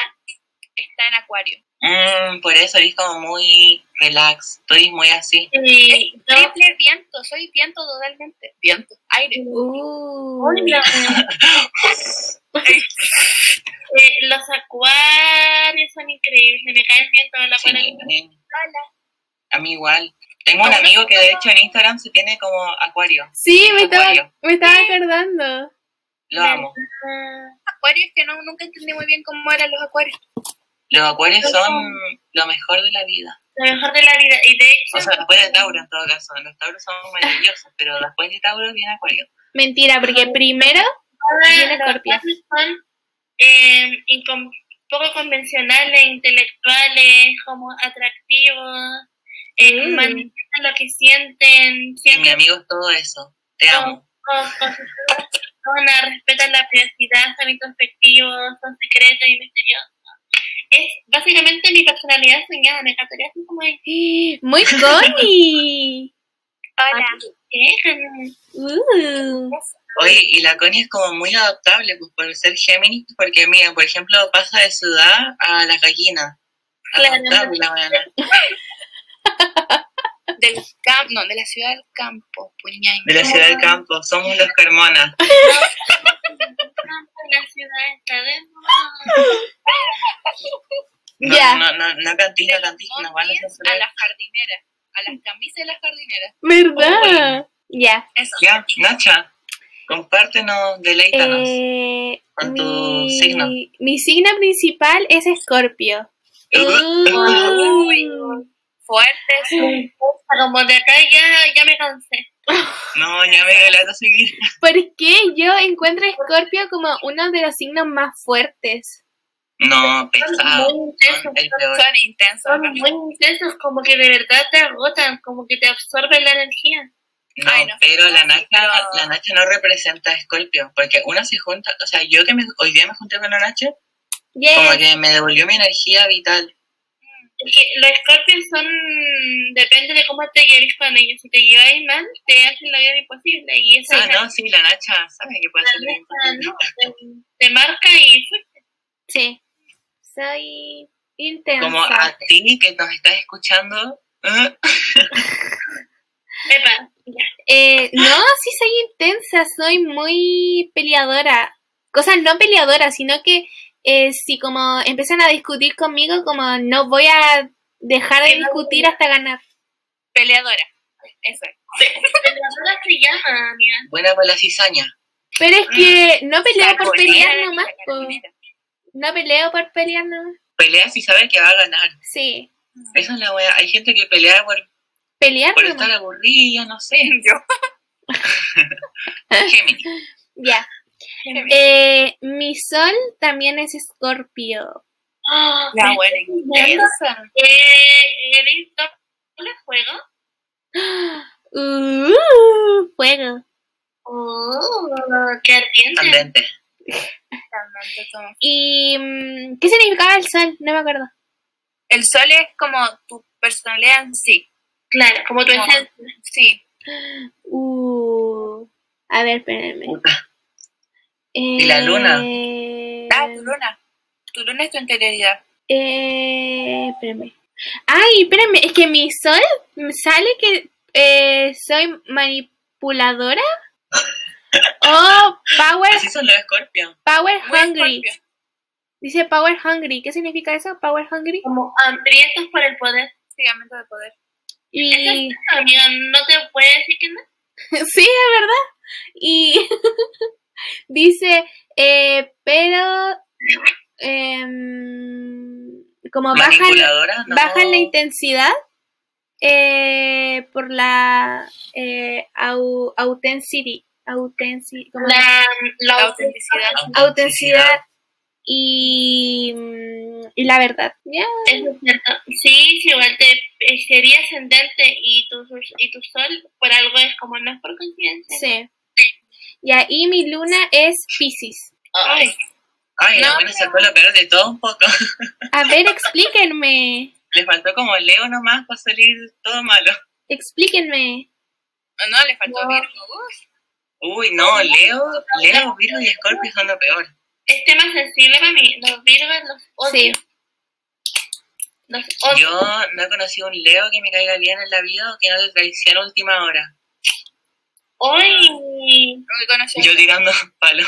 Speaker 4: está en Acuario.
Speaker 1: Mm, por eso eres como muy relax. Estoy muy así.
Speaker 4: Triple viento, soy viento totalmente. Viento, aire.
Speaker 3: Uh. (laughs)
Speaker 2: Eh, los acuarios son increíbles, me caen bien toda la
Speaker 1: Sí,
Speaker 2: buena
Speaker 4: Hola.
Speaker 1: a mí igual. Tengo un amigo que de hecho en Instagram se tiene como acuario.
Speaker 3: Sí, me estaba, me estaba acordando.
Speaker 1: Lo amo.
Speaker 4: Acuario es que no, nunca entendí muy bien cómo eran los acuarios.
Speaker 1: Los acuarios son lo mejor de la vida.
Speaker 2: Lo mejor de la vida. Y de hecho,
Speaker 1: O sea, después de Tauro en todo caso. Los Tauros son maravillosos, pero después de Tauro viene Acuario.
Speaker 3: Mentira, porque primero
Speaker 2: ahora
Speaker 3: viene
Speaker 2: los
Speaker 3: Escorpio.
Speaker 2: acuarios son eh, incom- poco convencionales, intelectuales, como atractivos, eh,
Speaker 3: Mm.
Speaker 2: manifiestan lo que sienten,
Speaker 1: Y mi
Speaker 2: siempre
Speaker 1: amigo es todo eso. Te amo.
Speaker 2: con, con sus personas, respetan la privacidad, son introspectivos, son secretos y misteriosos. Es básicamente mi personalidad soñada, me encantaría así como de,
Speaker 3: muy Connie.
Speaker 4: Hola.
Speaker 3: Uh.
Speaker 1: Oye, y la Connie es como muy adaptable pues, por ser Géminis, porque mira, por ejemplo, pasa de ciudad a la gallina.
Speaker 2: Claro.
Speaker 1: Adaptable la weona. (laughs)
Speaker 4: Del campo, no, de la ciudad del campo, puñay. (laughs)
Speaker 1: De la ciudad del campo, somos los Carmona.
Speaker 2: La ciudad está de moda.
Speaker 1: No,
Speaker 3: Ya.
Speaker 1: no, no, no no nos van a
Speaker 4: a las jardineras, a las camisas de las jardineras.
Speaker 3: ¿Verdad? Ya.
Speaker 4: Eso.
Speaker 1: Ya, Nacha, compártenos, deleítanos.
Speaker 3: Eh,
Speaker 1: Con tu
Speaker 3: mi,
Speaker 1: signo.
Speaker 3: mi signo principal es Escorpio.
Speaker 4: Uy.
Speaker 3: Uh.
Speaker 4: Fuertes. (laughs)
Speaker 2: Como de acá ya, ya me cansé.
Speaker 1: No, ya me lata seguir.
Speaker 3: ¿Por qué yo encuentro a Escorpio como uno de los signos más fuertes?
Speaker 1: No, pesado.
Speaker 2: Muy intensos,
Speaker 1: son.
Speaker 4: Son intensos.
Speaker 2: son muy intensos, como que de verdad te agotan, como que te absorben la energía.
Speaker 1: No,
Speaker 4: Ay, no.
Speaker 1: pero la Nacha,
Speaker 4: Pero-
Speaker 1: la Nacha no representa a Scorpio, porque una se junta, o sea, yo que me, hoy día me junté con la Nacha,
Speaker 3: Yes.
Speaker 1: como que me devolvió mi energía vital.
Speaker 2: Es que los escorpios son. Depende de cómo te lleves con ellos. Si te lleváis mal, te hacen la vida imposible. Y eso
Speaker 1: Ah, no, sí, la Nacha sabe que puede
Speaker 2: la no, te, te marca y fuiste.
Speaker 3: Sí. Soy intensa.
Speaker 1: Como a ti que nos estás escuchando. ¿eh? (laughs)
Speaker 2: Epa, ya.
Speaker 3: Eh, no, sí soy intensa, soy muy peleadora. Cosas no peleadoras, sino que eh, si como empiezan a discutir conmigo, como no voy a dejar de discutir hasta ganar.
Speaker 4: Peleadora. Eso es.
Speaker 2: Peleadora se llama, amiga.
Speaker 1: Buena para la cizaña.
Speaker 3: Pero es que no peleo por pelear nomás,
Speaker 4: la
Speaker 3: po.
Speaker 4: carbonera.
Speaker 3: No peleo por pelear nomás.
Speaker 1: Pelea si sabe que va a ganar.
Speaker 3: Sí.
Speaker 1: Esa es la wea. Hay gente que pelea por,
Speaker 3: Pelear
Speaker 1: por estar aburrida, no sé. (laughs)
Speaker 4: Yo. (laughs)
Speaker 1: Géminis.
Speaker 3: Ya. Eh, mi sol también es escorpio.
Speaker 2: Ah,
Speaker 4: La buena intensa.
Speaker 2: Eh, ¿Eres doble fuego? (gasps)
Speaker 3: Uh, fuego.
Speaker 2: Oh, qué ardiente.
Speaker 1: Candente.
Speaker 4: Como- (laughs)
Speaker 3: ¿Y mm, qué significaba el sol? No me acuerdo.
Speaker 4: El sol es como tu personalidad en sí.
Speaker 2: Claro, como tu esencia.
Speaker 4: Sí.
Speaker 3: Uh, a ver, espérenme.
Speaker 1: Puta. ¿Y la luna?
Speaker 3: Eh,
Speaker 4: Ah, tu luna. Tu luna es tu interioridad.
Speaker 3: eh, espérenme. Ay, espérenme, es que mi sol sale que eh, soy manipuladora. Oh, power,
Speaker 1: Así son los escorpios.
Speaker 3: power
Speaker 4: Muy
Speaker 3: hungry.
Speaker 4: escorpio.
Speaker 3: Dice power hungry. ¿Qué significa eso? Power hungry.
Speaker 2: Como hambrientos por el poder.
Speaker 4: Sí, de poder.
Speaker 3: Y
Speaker 2: Amiga, no te puede decir que no. (laughs)
Speaker 3: sí, es verdad. Y (laughs) dice, eh, pero em, como bajan,
Speaker 1: no.
Speaker 3: bajan la intensidad eh, por la eh, au, authenticity, authenticity, como
Speaker 2: La, la
Speaker 4: La autenticidad.
Speaker 3: autenticidad y, mm, y la verdad.
Speaker 2: Eso es cierto. Sí, sí, igual te eh, sería ascendente y tu, y tu sol por algo es como no es por coincidencia.
Speaker 3: Sí. Y ahí mi luna es Pisces.
Speaker 2: Ay,
Speaker 1: Ay, la
Speaker 4: No,
Speaker 1: buena sacó lo peor de todo un poco.
Speaker 3: A ver, explíquenme. (laughs)
Speaker 1: Le faltó como Leo nomás para salir todo malo.
Speaker 3: Explíquenme.
Speaker 4: No, le faltó
Speaker 2: No.
Speaker 4: Virgo. Uy,
Speaker 1: no, Leo, Leo, Virgo y Escorpio son lo peor.
Speaker 2: es tema sensible para mí. Los virgos los odio.
Speaker 3: Sí.
Speaker 2: Los odio.
Speaker 1: Yo no he conocido un Leo que me caiga bien en la vida o que no te traicione a última hora.
Speaker 2: Hoy.
Speaker 4: No que conocí.
Speaker 1: Yo tirando (laughs) palo.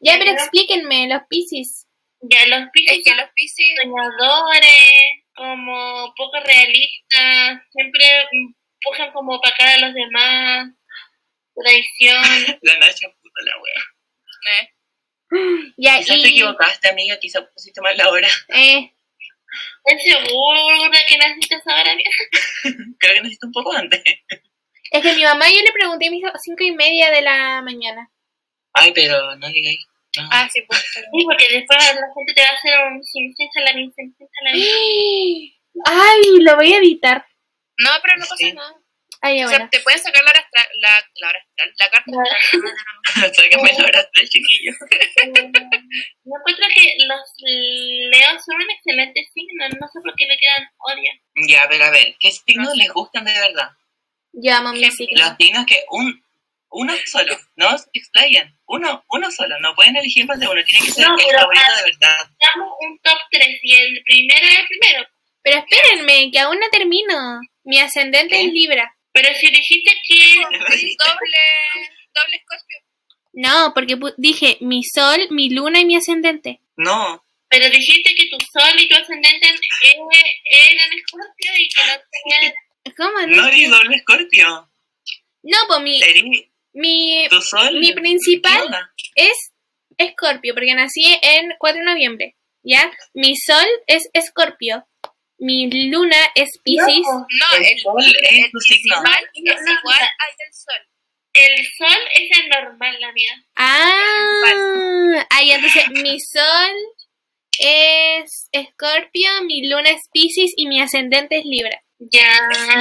Speaker 3: Ya, pero explíquenme, los Pisces.
Speaker 2: Ya los
Speaker 4: Es
Speaker 2: piscis
Speaker 4: que
Speaker 2: son
Speaker 4: los Pisces
Speaker 2: soñadores, como poco realistas, siempre empujan como para acá a los demás, traición. (laughs)
Speaker 1: La Nacha, puta la wea.
Speaker 4: eh, (gasps)
Speaker 3: Ya,
Speaker 1: Quizás
Speaker 3: y,
Speaker 1: te equivocaste, amiga, quizás pusiste mal la hora. (laughs)
Speaker 3: eh,
Speaker 2: ¿Es seguro que naciste a esa hora, vieja? (laughs)
Speaker 1: Creo que necesito un poco antes.
Speaker 3: es que mi mamá yo le pregunté y me dijo cinco y media de la mañana.
Speaker 1: Ay, pero no llegué. No.
Speaker 4: Ah, sí, pues.
Speaker 2: Sí, porque después la gente te va a hacer un sin salarín, sin salarín.
Speaker 3: Ay, lo voy a editar.
Speaker 4: No, pero no pasa
Speaker 1: Sí.
Speaker 4: nada.
Speaker 3: Ay,
Speaker 4: O sea, te pueden sacar la hora astral, la, la hora astral, la carta astral.
Speaker 1: Sácame (laughs) la hora del chiquillo.
Speaker 2: Yo encuentro que los leos son un excelente signo, no sé por qué le quedan odio.
Speaker 1: Ya, pero a ver, ¿qué signos les gustan de verdad?
Speaker 3: Yo amo mi
Speaker 4: Los
Speaker 3: signo.
Speaker 1: Los signos que un uno solo, no explayan. Uno, uno solo, no pueden elegir más de uno, tiene que ser
Speaker 2: No,
Speaker 1: el favorito de verdad.
Speaker 2: Damos un top 3 y el primero es el primero.
Speaker 3: Pero espérenme, que aún no termino. Mi ascendente
Speaker 1: ¿Qué?
Speaker 3: es Libra.
Speaker 2: Pero si dijiste que...
Speaker 4: Es (laughs) doble, doble escorpio.
Speaker 3: No, porque dije mi sol, mi luna y mi ascendente.
Speaker 1: No,
Speaker 2: Pero dijiste que tu sol y tu ascendente eran escorpio y que no tenían...
Speaker 3: ¿Cómo?
Speaker 1: no eres
Speaker 3: entiendo.
Speaker 1: doble escorpio.
Speaker 3: No, pues mi,
Speaker 1: Eres
Speaker 3: mi
Speaker 1: tu sol.
Speaker 3: mi principal- es Escorpio, porque nací en 4 de noviembre. ¿Ya? Mi sol es Escorpio. Mi luna es Pisces.
Speaker 2: No,
Speaker 4: No,
Speaker 1: El
Speaker 4: el,
Speaker 1: sol es
Speaker 4: el
Speaker 1: tu signo.
Speaker 2: No,
Speaker 4: es igual al del sol.
Speaker 2: el sol es el normal, la mía.
Speaker 3: Ah, ay, entonces mi sol es Escorpio, mi luna es Pisces y mi ascendente es Libra.
Speaker 2: Ya.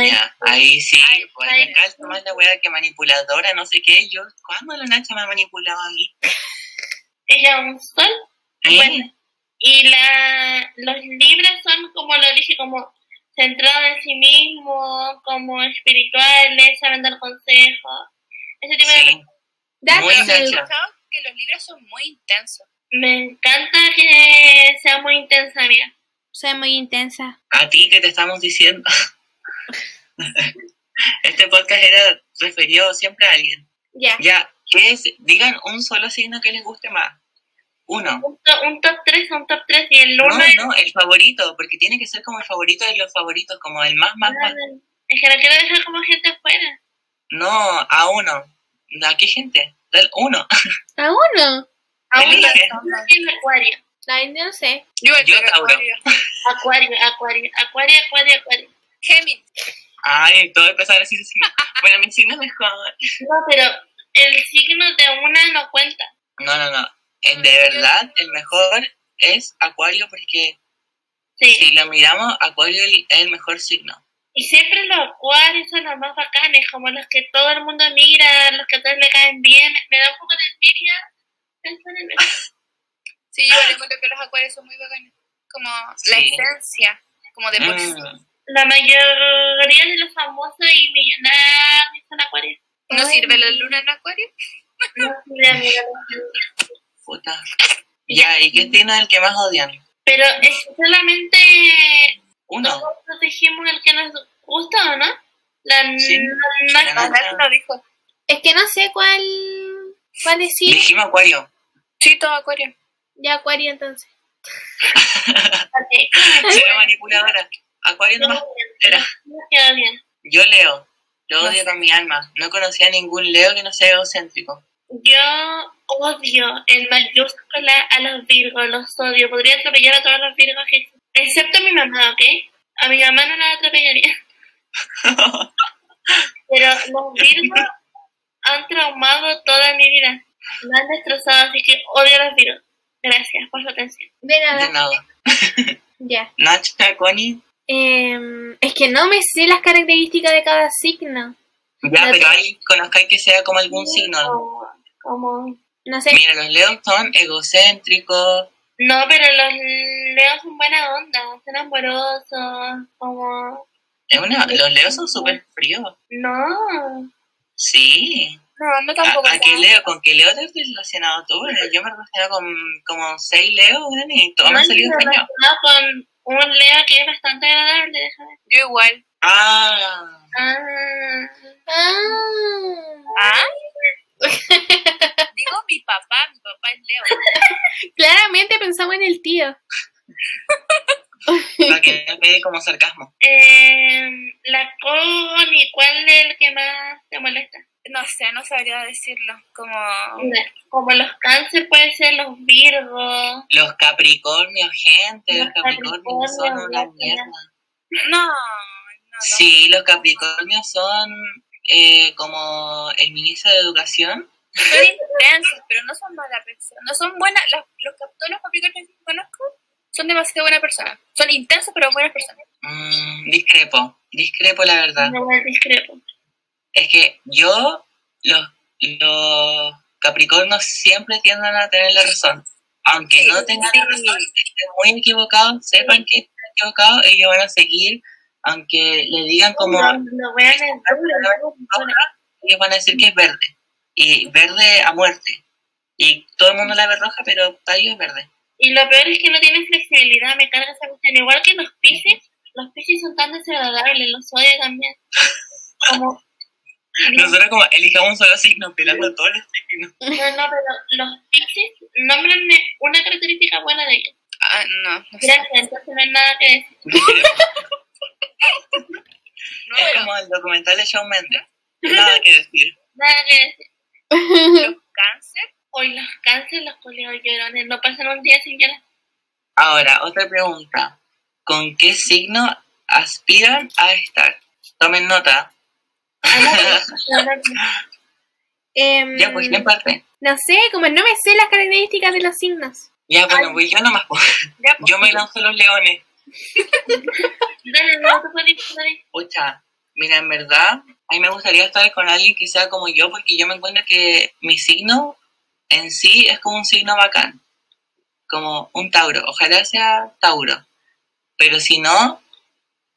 Speaker 1: Ya, ahí sí,
Speaker 2: Ay,
Speaker 1: pues
Speaker 2: ay.
Speaker 1: me calza más la wea que manipuladora, no sé qué. Yo, ¿cuándo la Nacha me ha manipulado a mí? (laughs)
Speaker 2: Ella un sol.
Speaker 1: ¿Eh?
Speaker 2: Bueno. Y la, los libros son, como lo dije, como centrados en sí mismo, como espirituales, saben dar consejos. Ese tipo
Speaker 1: Sí.
Speaker 2: de
Speaker 4: escuchado que los libros son muy intensos.
Speaker 2: Me encanta que sea muy intensa, amiga.
Speaker 3: Soy muy intensa.
Speaker 1: A ti que te estamos diciendo. (laughs) este podcast era referido siempre a alguien.
Speaker 3: Ya.
Speaker 1: Ya, ¿qué es? Digan un solo signo que les guste más. Uno.
Speaker 2: Un, to- un top 3, un top 3 y el 1
Speaker 1: No, no, el favorito, porque tiene que ser como el favorito de los favoritos, como el más, más, más.
Speaker 2: Es que no quiero dejar como gente afuera.
Speaker 1: No, a uno. ¿A qué gente? Dale uno.
Speaker 3: A uno.
Speaker 2: A un
Speaker 1: Elige.
Speaker 2: el acuario.
Speaker 3: Ay, no sé.
Speaker 4: Yo,
Speaker 1: Yo.
Speaker 4: Acuario.
Speaker 2: Acuario, acuario, acuario, acuario, acuario.
Speaker 4: Géminis.
Speaker 1: Ay, todo empezar así. así. Bueno, mi signo es mejor.
Speaker 2: No, pero el signo de una no cuenta.
Speaker 1: No, no, no. Eh, De verdad, el mejor es Acuario porque
Speaker 2: Sí.
Speaker 1: si lo miramos, Acuario es el mejor signo.
Speaker 2: Y siempre los acuarios son los más bacanes, como los que todo el mundo mira, los que a todos le caen bien. Me da un poco de envidia pensar en eso.
Speaker 4: Sí, yo igual encuentro que los acuarios son muy bacanes. Como la esencia, como de por sí.
Speaker 1: Mm,
Speaker 2: La mayoría de los famosos y millonarios son acuarios.
Speaker 4: ¿No sirve la luna en acuario?
Speaker 2: No sirve, no sirve.
Speaker 1: Puta. Ya, ¿y qué signo es el que más odian?
Speaker 2: Pero es solamente
Speaker 1: Uno.
Speaker 2: nosotros dijimos el que nos gusta, ¿o no? La
Speaker 1: Sí.
Speaker 2: la-
Speaker 1: La
Speaker 2: la-
Speaker 1: nata.
Speaker 4: lo dijo.
Speaker 3: Es que no sé cuál. ¿Cuál decir?
Speaker 1: Dijimos Acuario.
Speaker 4: Sí, todo acuario.
Speaker 3: Ya, Acuario entonces. (laughs)
Speaker 1: ve manipuladora. Acuario era.
Speaker 2: No queda bien.
Speaker 1: Yo leo. Lo odio con mi alma. No conocía ningún Leo que no sea egocéntrico.
Speaker 2: Yo odio en mayúscula a los virgos, los odio. Podría atropellar a todos los virgos que existen. Excepto a mi mamá, ¿ok? A mi mamá no la atropellaría. (laughs) Pero los virgos han traumado toda mi vida. Me han destrozado, así que odio a los virgos. Gracias por su atención.
Speaker 3: De
Speaker 1: De
Speaker 3: nada.
Speaker 1: nada. (laughs)
Speaker 3: Ya.
Speaker 1: Nacha, Connie.
Speaker 3: Em, es que no me sé las características de cada signo.
Speaker 1: Ya,
Speaker 3: No
Speaker 1: pero ahí conozcáis que sea como algún signo.
Speaker 2: Como,
Speaker 3: No sé.
Speaker 1: Mira, los leos son egocéntricos.
Speaker 2: No, pero los leos son buena onda, son amorosos, como...
Speaker 1: Es una, los leos son súper fríos.
Speaker 2: No,
Speaker 1: Sí.
Speaker 4: No, no
Speaker 1: ¿A,
Speaker 4: tampoco.
Speaker 1: a qué leo? ¿Con qué leo te has relacionado tú? Yo me he relacionado con como seis leos, y todos me
Speaker 2: no
Speaker 1: han salido
Speaker 2: relacionado con un leo que es bastante agradable, déjame.
Speaker 4: Yo igual.
Speaker 1: Ah,
Speaker 2: Ah,
Speaker 3: Ah.
Speaker 4: ¿Ah? (laughs) Digo mi papá, mi papá es Leo.
Speaker 3: Claramente pensamos en el tío.
Speaker 1: para que no quede como sarcasmo.
Speaker 2: eh, la Connie, ¿cuál es el que más te molesta?
Speaker 4: No sé, no sabría decirlo. Como.
Speaker 2: Como los cáncer puede ser los virgos.
Speaker 1: Los capricornios, gente, los
Speaker 2: Los
Speaker 1: capricornios son una mierda.
Speaker 4: No. no,
Speaker 1: Sí, los capricornios son eh, como el ministro de Educación.
Speaker 4: Son intensos, pero no son malas personas. No son buenas. Los, los cap- todos los capricornios que conozco son demasiado buenas personas. Son intensos, pero buenas personas.
Speaker 1: Mm, discrepo, discrepo la verdad.
Speaker 2: No discrepo.
Speaker 1: Es que yo, los, los capricornios siempre tienden a tener la razón. Aunque no tengan la razón, estén muy equivocados, sepan que están equivocados, ellos van a seguir, aunque le digan como,
Speaker 2: No, no
Speaker 1: ellos van a decir que es verde. Y verde a muerte. Y todo el mundo la ve roja, pero para ellos es verde.
Speaker 2: Y lo peor es que no tienen flexibilidad, me carga esa cuestión. Igual que los piscis, los piscis son tan desagradables, los odio también. Como, (laughs)
Speaker 1: Nosotros como elijamos un solo signo, pelando todos los signos.
Speaker 2: no, no, pero los piscis, nómbrenme una característica buena de ellos.
Speaker 4: Ah, no, no.
Speaker 2: Gracias, entonces no hay nada que decir. (laughs)
Speaker 4: No,
Speaker 1: Es como el documental de Shawn Mendes. Nada que decir.
Speaker 2: Nada que decir.
Speaker 4: los cáncer.
Speaker 2: Hoy los cánceres, los colegas llorones, no pasan un día sin llorar.
Speaker 1: Ahora, otra pregunta. ¿Con qué signo aspiran a estar? Tomen nota.
Speaker 2: Ah. (laughs)
Speaker 3: Em,
Speaker 1: Ya, pues, ¿quién parte?
Speaker 3: no sé, como no me sé las características de los signos.
Speaker 1: Ya, bueno, pues yo nomás. pues.
Speaker 4: Ya, pues,
Speaker 1: Yo me lanzo los leones. (laughs)
Speaker 2: Dale, no, tú puedes, dale.
Speaker 1: Mira, en verdad, a mí me gustaría estar con alguien que sea como yo, porque yo me encuentro que mi signo en sí es como un signo bacán. como un Tauro. Ojalá sea Tauro. Pero si no,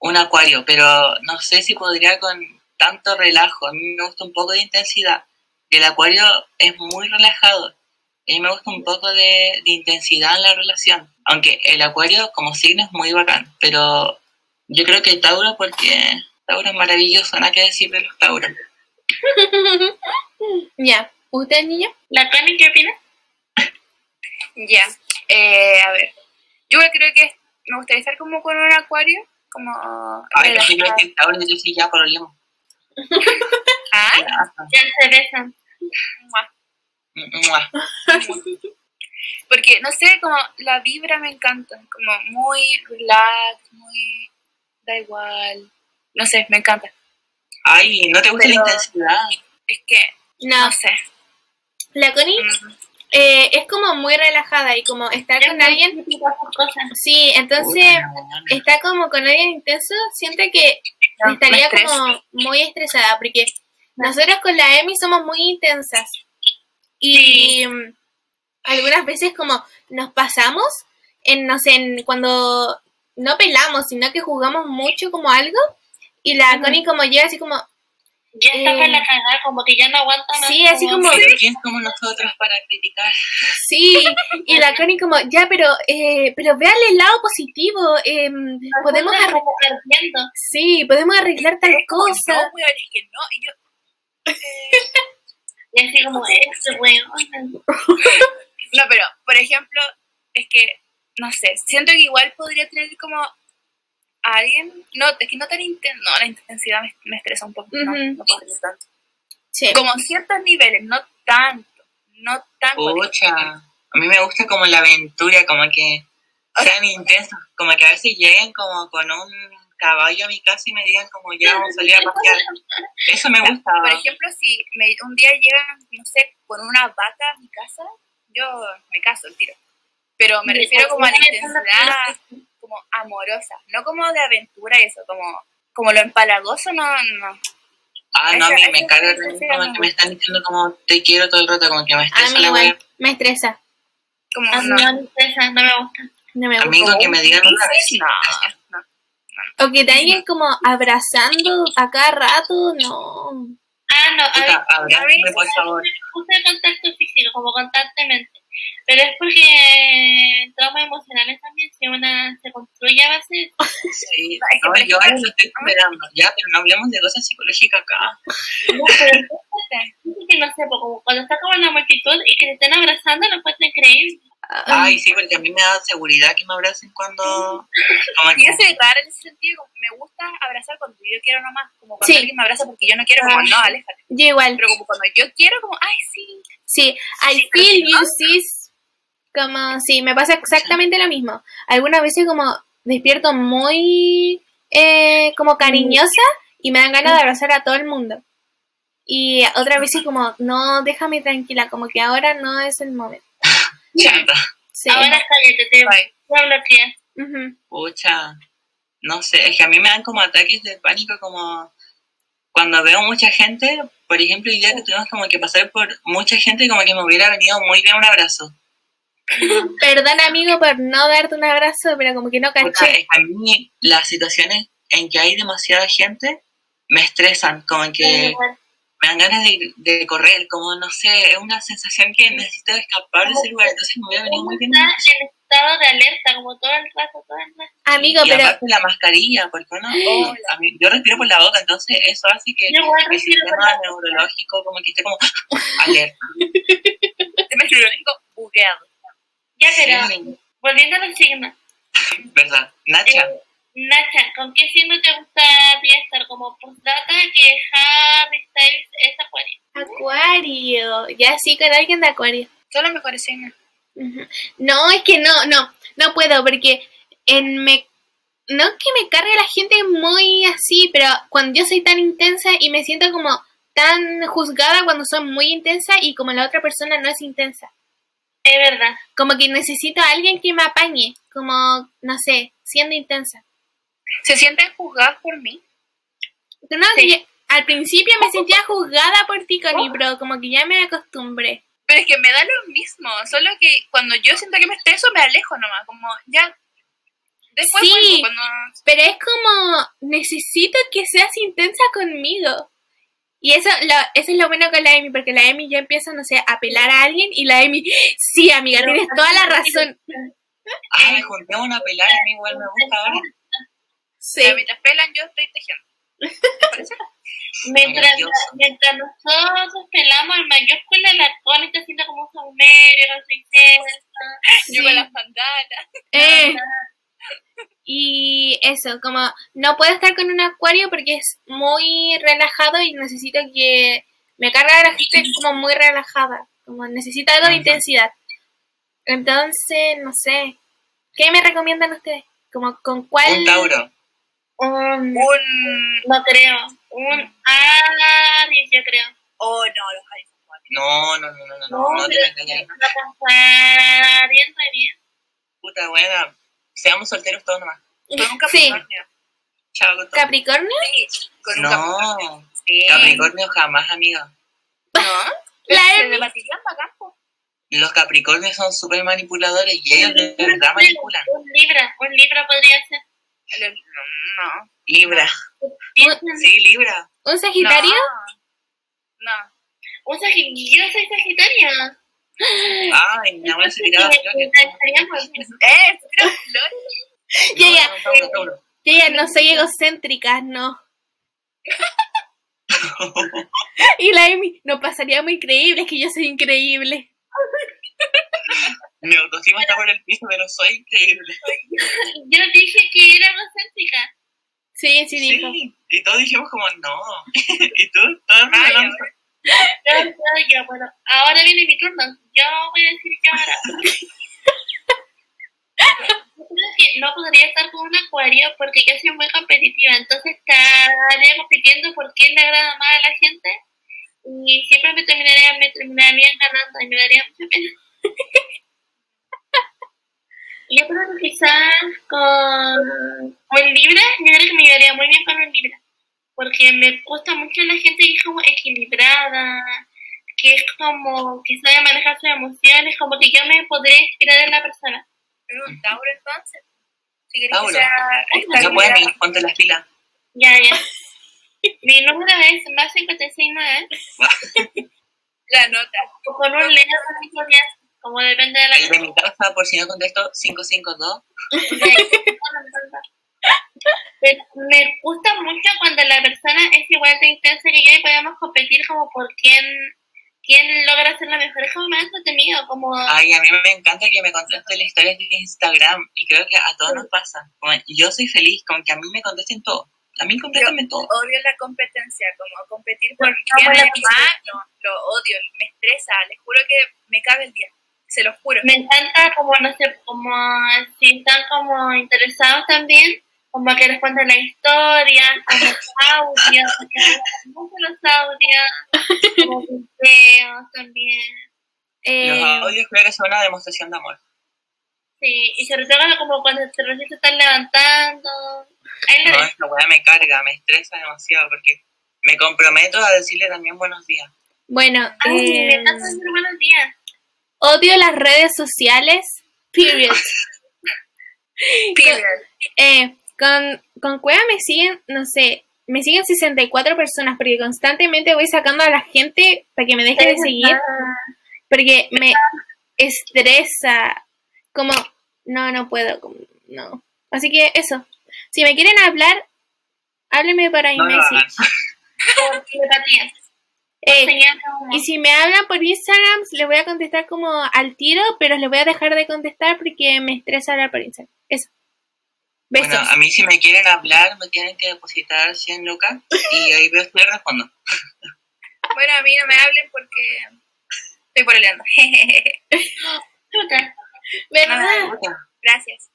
Speaker 1: un Acuario. Pero no sé si podría con tanto relajo. A mí me gusta un poco de intensidad. El Acuario es muy relajado. A mí me gusta un poco de, de intensidad en la relación. Aunque el Acuario como signo es muy bacán. Pero yo creo que Tauro porque Tauro es maravilloso. Nada que decir de los Tauros. (laughs)
Speaker 3: Ya. ¿Usted, niño?
Speaker 2: ¿La Connie qué opina? (laughs)
Speaker 4: Ya, eh, a ver. Yo creo que me gustaría estar como con un acuario, como...
Speaker 1: Ay, que si yo
Speaker 4: relajada.
Speaker 1: decir Tauro, yo sí ya por olemos. (laughs)
Speaker 4: ¿Ah?
Speaker 2: Ya se besan.
Speaker 1: Mua.
Speaker 4: Porque, no sé, como la vibra me encanta, como muy relax, muy... da igual. No sé, me encanta.
Speaker 1: Ay, ¿no te gusta
Speaker 4: Pero-
Speaker 1: la intensidad?
Speaker 4: Es que,
Speaker 3: No.
Speaker 4: no sé.
Speaker 3: La Connie
Speaker 4: Mm.
Speaker 3: eh, es como muy relajada y como estar con alguien.
Speaker 2: cosas.
Speaker 3: Sí, entonces
Speaker 1: Puta,
Speaker 3: está como con alguien intenso, siente que
Speaker 4: No,
Speaker 3: estaría como muy estresada porque nosotros con la Emi somos muy intensas y mm, algunas veces como nos pasamos en no sé en cuando no pelamos sino que jugamos mucho como algo y la
Speaker 2: Ujú.
Speaker 3: Connie como llega así como
Speaker 2: Ya está
Speaker 3: Eh,
Speaker 2: para la cagada, como que ya no aguanta más.
Speaker 3: sí, así como
Speaker 1: Pero ¿quién somos nosotros para criticar?
Speaker 3: sí y la Connie como ya pero eh, pero véale el lado positivo em, podemos arreglar sí podemos arreglar tal
Speaker 4: Es como,
Speaker 3: cosa
Speaker 4: No, weón, es que no. Y yo, (laughs)
Speaker 2: Y así como, este weón. (laughs)
Speaker 4: No, pero, por ejemplo, es que, no sé, siento que igual podría tener como a alguien, no, es que no tan intenso, no, la intensidad me, me estresa un poco, no, no podría tanto.
Speaker 3: sí
Speaker 4: Como ciertos niveles, no tanto, no tanto.
Speaker 1: Pucha, a mí me gusta como la aventura, como que sean intensos, como que a veces lleguen como con un caballo a mi casa y me digan como ya vamos a salir a pasear. Eso me gusta.
Speaker 4: Por ejemplo, si me, un día llegan, no sé, con una vaca a mi casa, yo me caso el tiro. Pero me refiero como a la intensidad como amorosa, no como de aventura y eso, como, como lo empalagoso, no, no.
Speaker 1: Ah, no, a mí me carga
Speaker 4: esa
Speaker 1: como que
Speaker 4: me
Speaker 1: me están diciendo como te quiero todo el rato, como que me
Speaker 3: a
Speaker 1: estresa
Speaker 3: mí
Speaker 1: la
Speaker 3: igual
Speaker 1: wea.
Speaker 3: me estresa
Speaker 4: Como,
Speaker 2: A mí
Speaker 4: no.
Speaker 2: me interesa, no me gusta.
Speaker 3: no me gusta
Speaker 1: Amigo, que me digan una vez.
Speaker 4: No, no.
Speaker 3: O que te alguien como abrazando a cada rato, no.
Speaker 2: Ah, no, a
Speaker 1: abrázame, por favor.
Speaker 2: gusta el contacto físico, como constantemente. Pero es porque traumas emocionales también, si una se construye a base (laughs) de
Speaker 1: Sí, no, yo ahora lo estoy superando, ya, pero no hablemos de cosas psicológicas acá.
Speaker 2: No, pero que no sé, como cuando está como en la multitud y que te estén abrazando, lo encuentro increíble.
Speaker 1: Ay, sí, porque a mí me da seguridad que me abracen cuando... (laughs)
Speaker 4: Y es raro en ese sentido, como me gusta abrazar cuando yo quiero nomás, como cuando
Speaker 3: Sí.
Speaker 4: alguien me abraza porque yo no quiero, como no, aléjate.
Speaker 3: Yo igual.
Speaker 4: Pero como cuando yo quiero, como, ay, sí.
Speaker 3: Sí, I feel you, sis. Como, sí, me pasa exactamente lo mismo. Algunas veces como despierto muy eh, como cariñosa y me dan ganas de abrazar a todo el mundo. Y otras veces como, no, déjame tranquila, como que ahora no es el momento. (laughs) Sí.
Speaker 2: Ahora cállate, te
Speaker 4: Bye.
Speaker 2: voy a bloquear.
Speaker 3: Ujú.
Speaker 1: pucha, no sé, es que a mí me dan como ataques de pánico como cuando veo mucha gente, por ejemplo, el día que tuvimos como que pasar por mucha gente, como que me hubiera venido muy bien un abrazo.
Speaker 3: Perdón, amigo, por no darte un abrazo, pero como que no caché.
Speaker 1: a mí las situaciones en que hay demasiada gente me estresan, como que me dan ganas de, de correr, como no sé, es una sensación que necesito escapar de ese lugar, entonces me hubiera venido muy bien.
Speaker 2: Está en estado de alerta, como todo el rato, todo el rato.
Speaker 3: Amigo,
Speaker 1: y
Speaker 3: pero
Speaker 1: aparte la mascarilla, porque uno, no, a mí- yo respiro por la boca, entonces eso hace que
Speaker 2: respiro por
Speaker 1: sistema neurológico como que esté como (laughs) alerta. (laughs)
Speaker 4: Se me neurológico bugueado.
Speaker 2: Ya, pero
Speaker 1: Sí,
Speaker 2: volviendo a los signos.
Speaker 1: ¿Verdad? Nacha,
Speaker 2: Eh, Nacha, ¿con qué signo te gustaría estar? Como postdata que Harry Styles es acuario.
Speaker 3: Acuario. Ya sí, con alguien de Acuario.
Speaker 4: Son los mejores signos.
Speaker 3: No, es que no, no, no puedo porque en me no es que me cargue la gente muy así, pero cuando yo soy tan intensa y me siento como tan juzgada cuando soy muy intensa y como la otra persona no es intensa.
Speaker 2: Es verdad.
Speaker 3: Como que necesito a alguien que me apañe, como, no sé, siendo intensa.
Speaker 4: ¿Se sienten juzgados por mí?
Speaker 3: No,
Speaker 2: Sí.
Speaker 3: al principio me sentía juzgada por ti, Connie, pero como que ya me acostumbré.
Speaker 4: Pero es que me da lo mismo, solo que cuando yo siento que me estreso me alejo nomás, como ya... Después
Speaker 3: Sí.
Speaker 4: vuelvo, cuando...
Speaker 3: Pero es como, necesito que seas intensa conmigo. Y eso, lo, eso es lo bueno con la Amy, porque la Amy ya empieza, no sé, a apelar a alguien y la Amy, sí, amiga, tienes toda la razón.
Speaker 1: Ay, juntemos a pelar, a mí igual me gusta ahora.
Speaker 3: Sí.
Speaker 4: Ya, mientras pelan yo estoy tejiendo. ¿Te parece? (laughs)
Speaker 2: Mientras, mientras nosotros pelamos el mayúscula, la Connie está haciendo como un saumerio, con su incenso.
Speaker 4: Yo con las bandanas.
Speaker 3: Eh. Y eso, como no puedo estar con un acuario porque es muy relajado y necesito que me carga la gente como muy relajada, como necesita algo de intensidad. Entonces, no sé, ¿qué me recomiendan ustedes? Como con cuál
Speaker 1: Un Tauro.
Speaker 2: Un,
Speaker 4: Un...
Speaker 2: no creo, un Aries, yo creo.
Speaker 4: Oh, no, los Aries son guapos.
Speaker 1: No, no, no, no, no, no,
Speaker 2: No,
Speaker 1: no te
Speaker 2: pero-
Speaker 1: me engañes.
Speaker 2: La pasar bien, bien.
Speaker 1: Puta buena. Seamos solteros todos nomás.
Speaker 4: Con un
Speaker 3: Sí,
Speaker 4: Capricornio.
Speaker 1: Chao con todo.
Speaker 3: Capricornio.
Speaker 4: Sí, con un Capricornio.
Speaker 1: No,
Speaker 4: Sí.
Speaker 1: Capricornio jamás, amiga.
Speaker 4: ¿No? (laughs)
Speaker 3: La
Speaker 4: Se
Speaker 3: Emi.
Speaker 4: debatirían bacán, po.
Speaker 1: Los Capricornios son súper manipuladores y ellos de verdad manipulan.
Speaker 2: Un Libra, un Libra podría ser.
Speaker 4: No.
Speaker 1: Libra. Sí, Libra.
Speaker 3: ¿Un Sagitario?
Speaker 4: No.
Speaker 2: un Sagi- yo soy Sagitario.
Speaker 1: Ay, mi abuela se tiraba flores.
Speaker 2: estaríamos-
Speaker 4: Eh, tira flores.
Speaker 3: Ya, ya.
Speaker 1: No,
Speaker 3: soy egocéntrica, no. (laughs) Y la Amy, no pasaría muy creíble, es que yo soy increíble.
Speaker 1: Mi autoestima está por el piso, pero soy increíble.
Speaker 2: Yo dije que era egocéntrica.
Speaker 3: Sí, sí, dijo.
Speaker 1: Sí, y todos dijimos como no. (laughs) y tú, todos
Speaker 2: Yo, bueno, ahora viene mi turno. Yo voy a decir yo ahora. Yo creo que no podría estar con un acuario porque yo soy muy competitiva, entonces estaría compitiendo por quién le agrada más a la gente y siempre me terminaría, me terminaría ganando y me daría mucha pena. (laughs) Yo creo que quizás con, con Libra, yo creo que me llevaría muy bien con un Libra porque me gusta mucho la gente que es como equilibrada, que es como que sabe manejar sus emociones, como que yo me podría inspirar en la persona.
Speaker 4: Es un Tauro entonces. Si querés
Speaker 1: Tauro.
Speaker 4: que sea
Speaker 1: pueden, ponte las pilas.
Speaker 2: Ya, ya. Mi número es más 569 (laughs)
Speaker 4: La nota.
Speaker 2: o con un leo como depende de la
Speaker 1: El de mi casa, por si no contesto, 552. (laughs)
Speaker 2: Pero me gusta mucho cuando la persona es igual de intensa que yo y podemos competir como por quién, quién logra ser la mejor. Es como más entretenido, como...
Speaker 1: Ay, a mí me encanta que me contesten las historias de Instagram y creo que a todos nos pasa. Como, yo soy feliz con que a mí me contesten todo. A mí contéstenme todo.
Speaker 4: Odio la competencia, como competir por
Speaker 2: No,
Speaker 4: quién es más, no, lo odio, me estresa, les juro que me caga el día, se los juro.
Speaker 2: me encanta como no sé como si están como interesados también como que les cuenten la historia como audios me mucho los audios como (laughs) videos también
Speaker 3: Eh,
Speaker 1: Los audios creo que son una demostración de amor.
Speaker 2: sí y sobre todo como cuando se recién se están levantando ahí
Speaker 1: No, esta weá me carga, me estresa demasiado porque me comprometo a decirle también buenos días.
Speaker 3: bueno,
Speaker 2: Ay, me
Speaker 3: eh,
Speaker 2: encanta decir buenos días
Speaker 3: odio las redes sociales, period. (laughs) (laughs)
Speaker 4: Period.
Speaker 3: Eh, con, con Cueva me siguen, no sé, me siguen 64 personas porque constantemente voy sacando a la gente para que me deje de seguir porque me estresa. Como, no, no puedo, como, no. Así que eso. Si me quieren hablar, háblenme para
Speaker 1: No (laughs)
Speaker 3: Eh, y si me hablan por Instagram, les voy a contestar como al tiro, pero les voy a dejar de contestar porque me estresa hablar por Instagram. Eso. Besos.
Speaker 1: Bueno, a mí si me quieren hablar, me tienen que depositar 100 lucas y ahí veo si respondo. (laughs)
Speaker 4: Bueno, a mí no me hablen porque estoy pololeando.
Speaker 2: Chuta. (laughs)
Speaker 3: ¿Verdad?
Speaker 4: Gracias.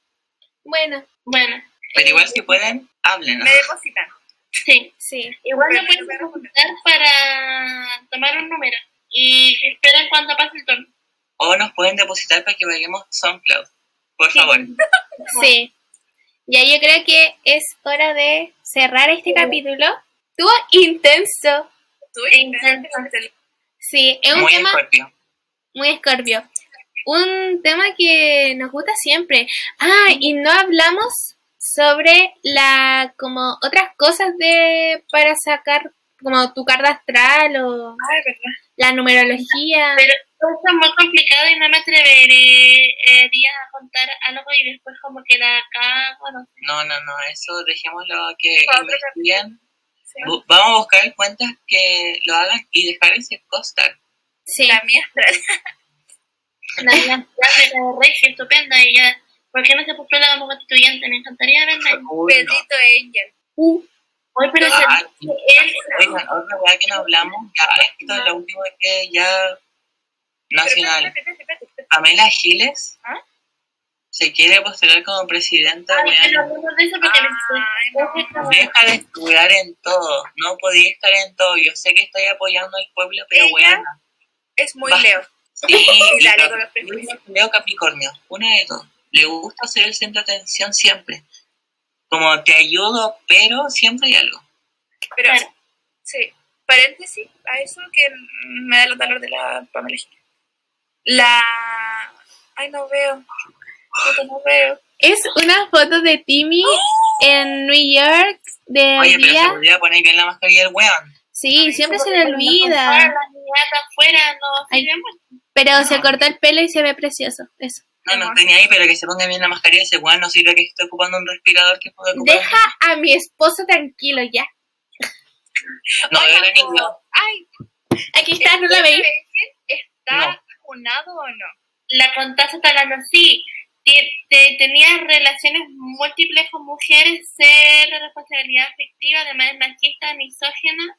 Speaker 3: Bueno,
Speaker 2: bueno
Speaker 1: Pero igual si pueden, hablen.
Speaker 4: Me depositan.
Speaker 2: sí
Speaker 3: sí.
Speaker 2: Igual me pueden consultar para tomar un número y esperen cuando pase el turno.
Speaker 1: O nos pueden depositar para que vayamos SoundCloud. Por
Speaker 2: Sí.
Speaker 1: favor. (laughs)
Speaker 3: Sí. Ya yo creo que es hora de cerrar este capítulo. Estuvo intenso.
Speaker 4: Estuve
Speaker 2: Intenso.
Speaker 3: Sí, es un
Speaker 1: Muy
Speaker 3: tema
Speaker 1: escorpio.
Speaker 3: Muy escorpio. Un tema que nos gusta siempre. Ah, y no hablamos sobre la como otras cosas de para sacar como tu carta astral o
Speaker 4: Ah,
Speaker 3: la numerología.
Speaker 2: Pero eso es muy complicado y no me atrevería a contar algo y después como que la cago, no sé.
Speaker 1: No, no, no, eso dejémoslo a que investiguen.
Speaker 4: Sí.
Speaker 1: Vamos a buscar cuentas que lo hagan y dejar ese costar.
Speaker 3: Sí.
Speaker 4: La mía. (laughs)
Speaker 2: La de la Regio, estupenda y ya. ¿Por qué no se postula como constituyente? Me encantaría verla.
Speaker 4: Pedrito Angel.
Speaker 3: Uh,
Speaker 2: Hoy, pero
Speaker 1: Ah,
Speaker 2: se- él,
Speaker 1: Oigan, otra weá que no hablamos, ya, esto es lo último que ya nacional.
Speaker 4: Espérate, espérate, espérate, espérate.
Speaker 1: Pamela Giles
Speaker 4: ¿Ah?
Speaker 1: se quiere postular como presidenta,
Speaker 4: no.
Speaker 1: Deja de estudiar en todo, no podía estar en todo. Yo sé que estoy apoyando al pueblo, pero weón.
Speaker 4: Es muy
Speaker 1: Va.
Speaker 4: Leo.
Speaker 1: Sí. (laughs) Leo Capricornio, una de dos. Le gusta ser el centro de atención siempre. Como te ayudo, pero siempre hay algo.
Speaker 4: Pero,
Speaker 2: Claro.
Speaker 4: sí, paréntesis a eso que me da los valor de la Pamela Giles. La... Ay, no veo. No veo.
Speaker 3: es una foto de Timmy en New York de
Speaker 1: Oye, pero se podría poner bien la mascarilla del weón.
Speaker 3: Sí, siempre se le olvida.
Speaker 2: Afuera no
Speaker 3: Ay. Pero se cortó el pelo y se ve precioso. Eso.
Speaker 1: No, no tenía ahí, pero que se ponga bien la mascarilla ese weón. No sirve que esté ocupando un respirador que puede ocupar.
Speaker 3: Deja a mi esposo tranquilo ya.
Speaker 1: No niña.
Speaker 4: como- Ay,
Speaker 3: Aquí está, no la
Speaker 4: ¿este
Speaker 3: veis.
Speaker 4: ¿Está
Speaker 1: No.
Speaker 4: Vacunado o no?
Speaker 2: La contaste hasta hablando sí. Te- te- Tenía relaciones múltiples con mujeres, cero responsabilidad afectiva, además es machista, misógena.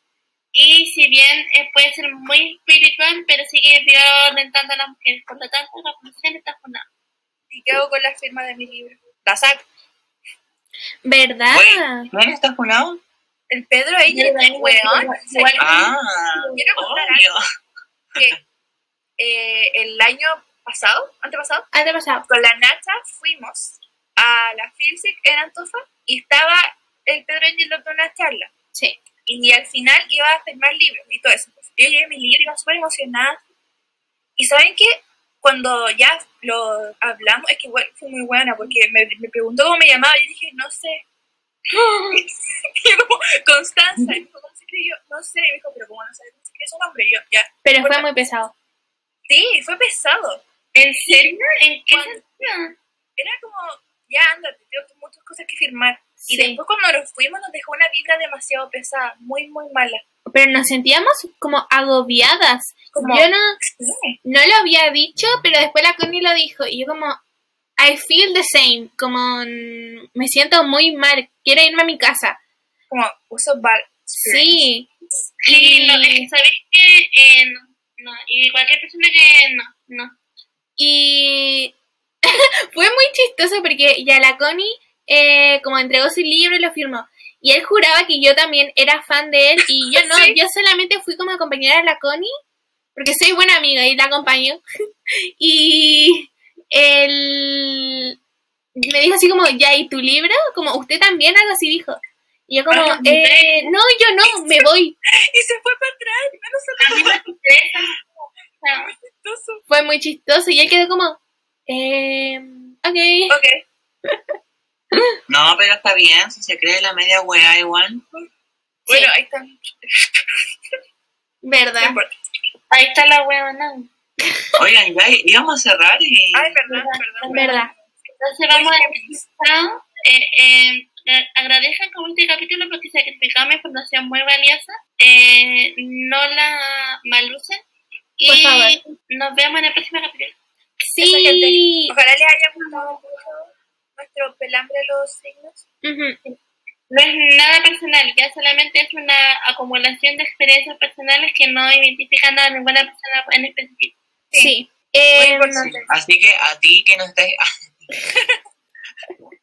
Speaker 2: Y si bien eh, puede ser muy espiritual, pero sigue violentando a las mujeres. Por lo tanto, la conclusión está fundada.
Speaker 4: ¿Y qué hago con la firma de mi libro? La saco.
Speaker 3: ¿Verdad?
Speaker 1: Oye, ¿quién está funado?
Speaker 4: El Pedro Angel, weón. se-
Speaker 2: Igual-
Speaker 1: Ah,
Speaker 4: Quiero contar
Speaker 1: obvio.
Speaker 4: que (laughs) eh, el año pasado, antepasado,
Speaker 3: Antepasado.
Speaker 4: con la Nacha fuimos a la Filsic en Antofa y estaba el Pedro Angel dando una charla.
Speaker 3: Sí.
Speaker 4: Y al final iba a firmar libros y todo eso. Pues, yo llevé mi libro, iba súper emocionada. Y ¿saben qué? Cuando ya lo hablamos, es que bueno, fue muy buena porque me, me preguntó cómo me llamaba y yo dije, no sé. (laughs) y Constanza, y me dijo, ¿cómo se escribe? Yo, no sé. Y me dijo, pero ¿cómo no sabes cómo se escribe su nombre? Y yo, ya.
Speaker 3: Pero fue muy pesado.
Speaker 4: Sí, fue pesado.
Speaker 2: ¿En serio? ¿En qué
Speaker 4: Cuando-
Speaker 2: sentido?
Speaker 4: Era como, ya ándate, tengo muchas cosas que firmar. Y
Speaker 3: Sí.
Speaker 4: después cuando nos fuimos nos dejó una vibra demasiado pesada, muy, muy mala.
Speaker 3: Pero nos sentíamos como agobiadas.
Speaker 4: Como-
Speaker 3: Yo no,
Speaker 4: Sí.
Speaker 3: no lo había dicho, pero después la Connie lo dijo. Y yo como, I feel the same. Como, mm, me siento muy mal. Quiero irme a mi casa.
Speaker 4: Como, uso bad.
Speaker 3: Sí.
Speaker 2: Sí, no,
Speaker 3: Y,
Speaker 2: que ¿sabéis que eh, no, y cualquier persona que no, no.
Speaker 3: y (laughs) fue muy chistoso porque ya la Connie eh, como entregó su libro y lo firmó. Y él juraba que yo también era fan de él y yo (laughs) no,
Speaker 4: Sí.
Speaker 3: yo solamente fui como acompañar a la Connie porque soy buena amiga y la acompaño. (laughs) y él me dijo así como, ya, ¿y tu libro? Como, ¿usted también? Algo así dijo. Y yo como,
Speaker 2: Ah,
Speaker 3: eh, no, yo no, me voy.
Speaker 4: Y se fue para atrás, y menos
Speaker 2: A mí me interesa. O sea,
Speaker 4: muy chistoso.
Speaker 3: Fue muy chistoso y él quedó como, eh, ok.
Speaker 4: Ok,
Speaker 1: No, pero está bien, si se cree la media weá igual.
Speaker 4: bueno, ahí está. No
Speaker 3: ¿Verdad?
Speaker 2: Ahí está la huevona.
Speaker 1: Oigan, ya íbamos a cerrar y...
Speaker 4: Ay, perdón, perdón.
Speaker 3: ¿Verdad?
Speaker 2: Entonces vamos a empezar. Eh, eh, eh, agradezcan como este capítulo porque sacrificamos información muy valiosa. Eh, no la malucen. Y
Speaker 3: Por favor.
Speaker 2: nos vemos en el próximo capítulo.
Speaker 3: Sí.
Speaker 4: gente. Ojalá les haya gustado mucho nuestro pelambre de los signos.
Speaker 3: Ujú.
Speaker 2: No es nada personal, ya solamente es una acumulación de experiencias personales que no identifican a ninguna persona en específico.
Speaker 3: Sí.
Speaker 4: Muy
Speaker 3: Em,
Speaker 4: importante.
Speaker 1: Así que a ti que nos estás... (laughs)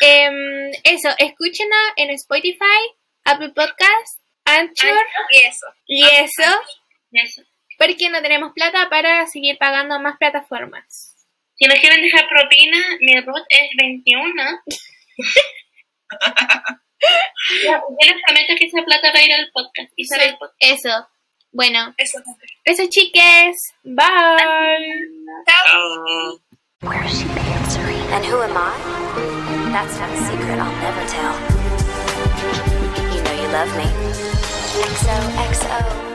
Speaker 3: em, eso, escúchenos en Spotify, Apple Podcast, Anchor
Speaker 4: Y eso.
Speaker 3: y eso,
Speaker 2: Eso.
Speaker 3: porque no tenemos plata para seguir pagando más plataformas.
Speaker 2: Si nos quieren dejar propina, mi root es 21. Ya, Yo les prometo que esa plata va a ir al podcast. Y sale el podcast.
Speaker 3: Eso. Bueno,
Speaker 4: Eso.
Speaker 3: eso chiques. Bye.
Speaker 1: Chao.
Speaker 5: Where is she being serene? And who am I? That's not a secret I'll never tell. You know you love me. XOXO.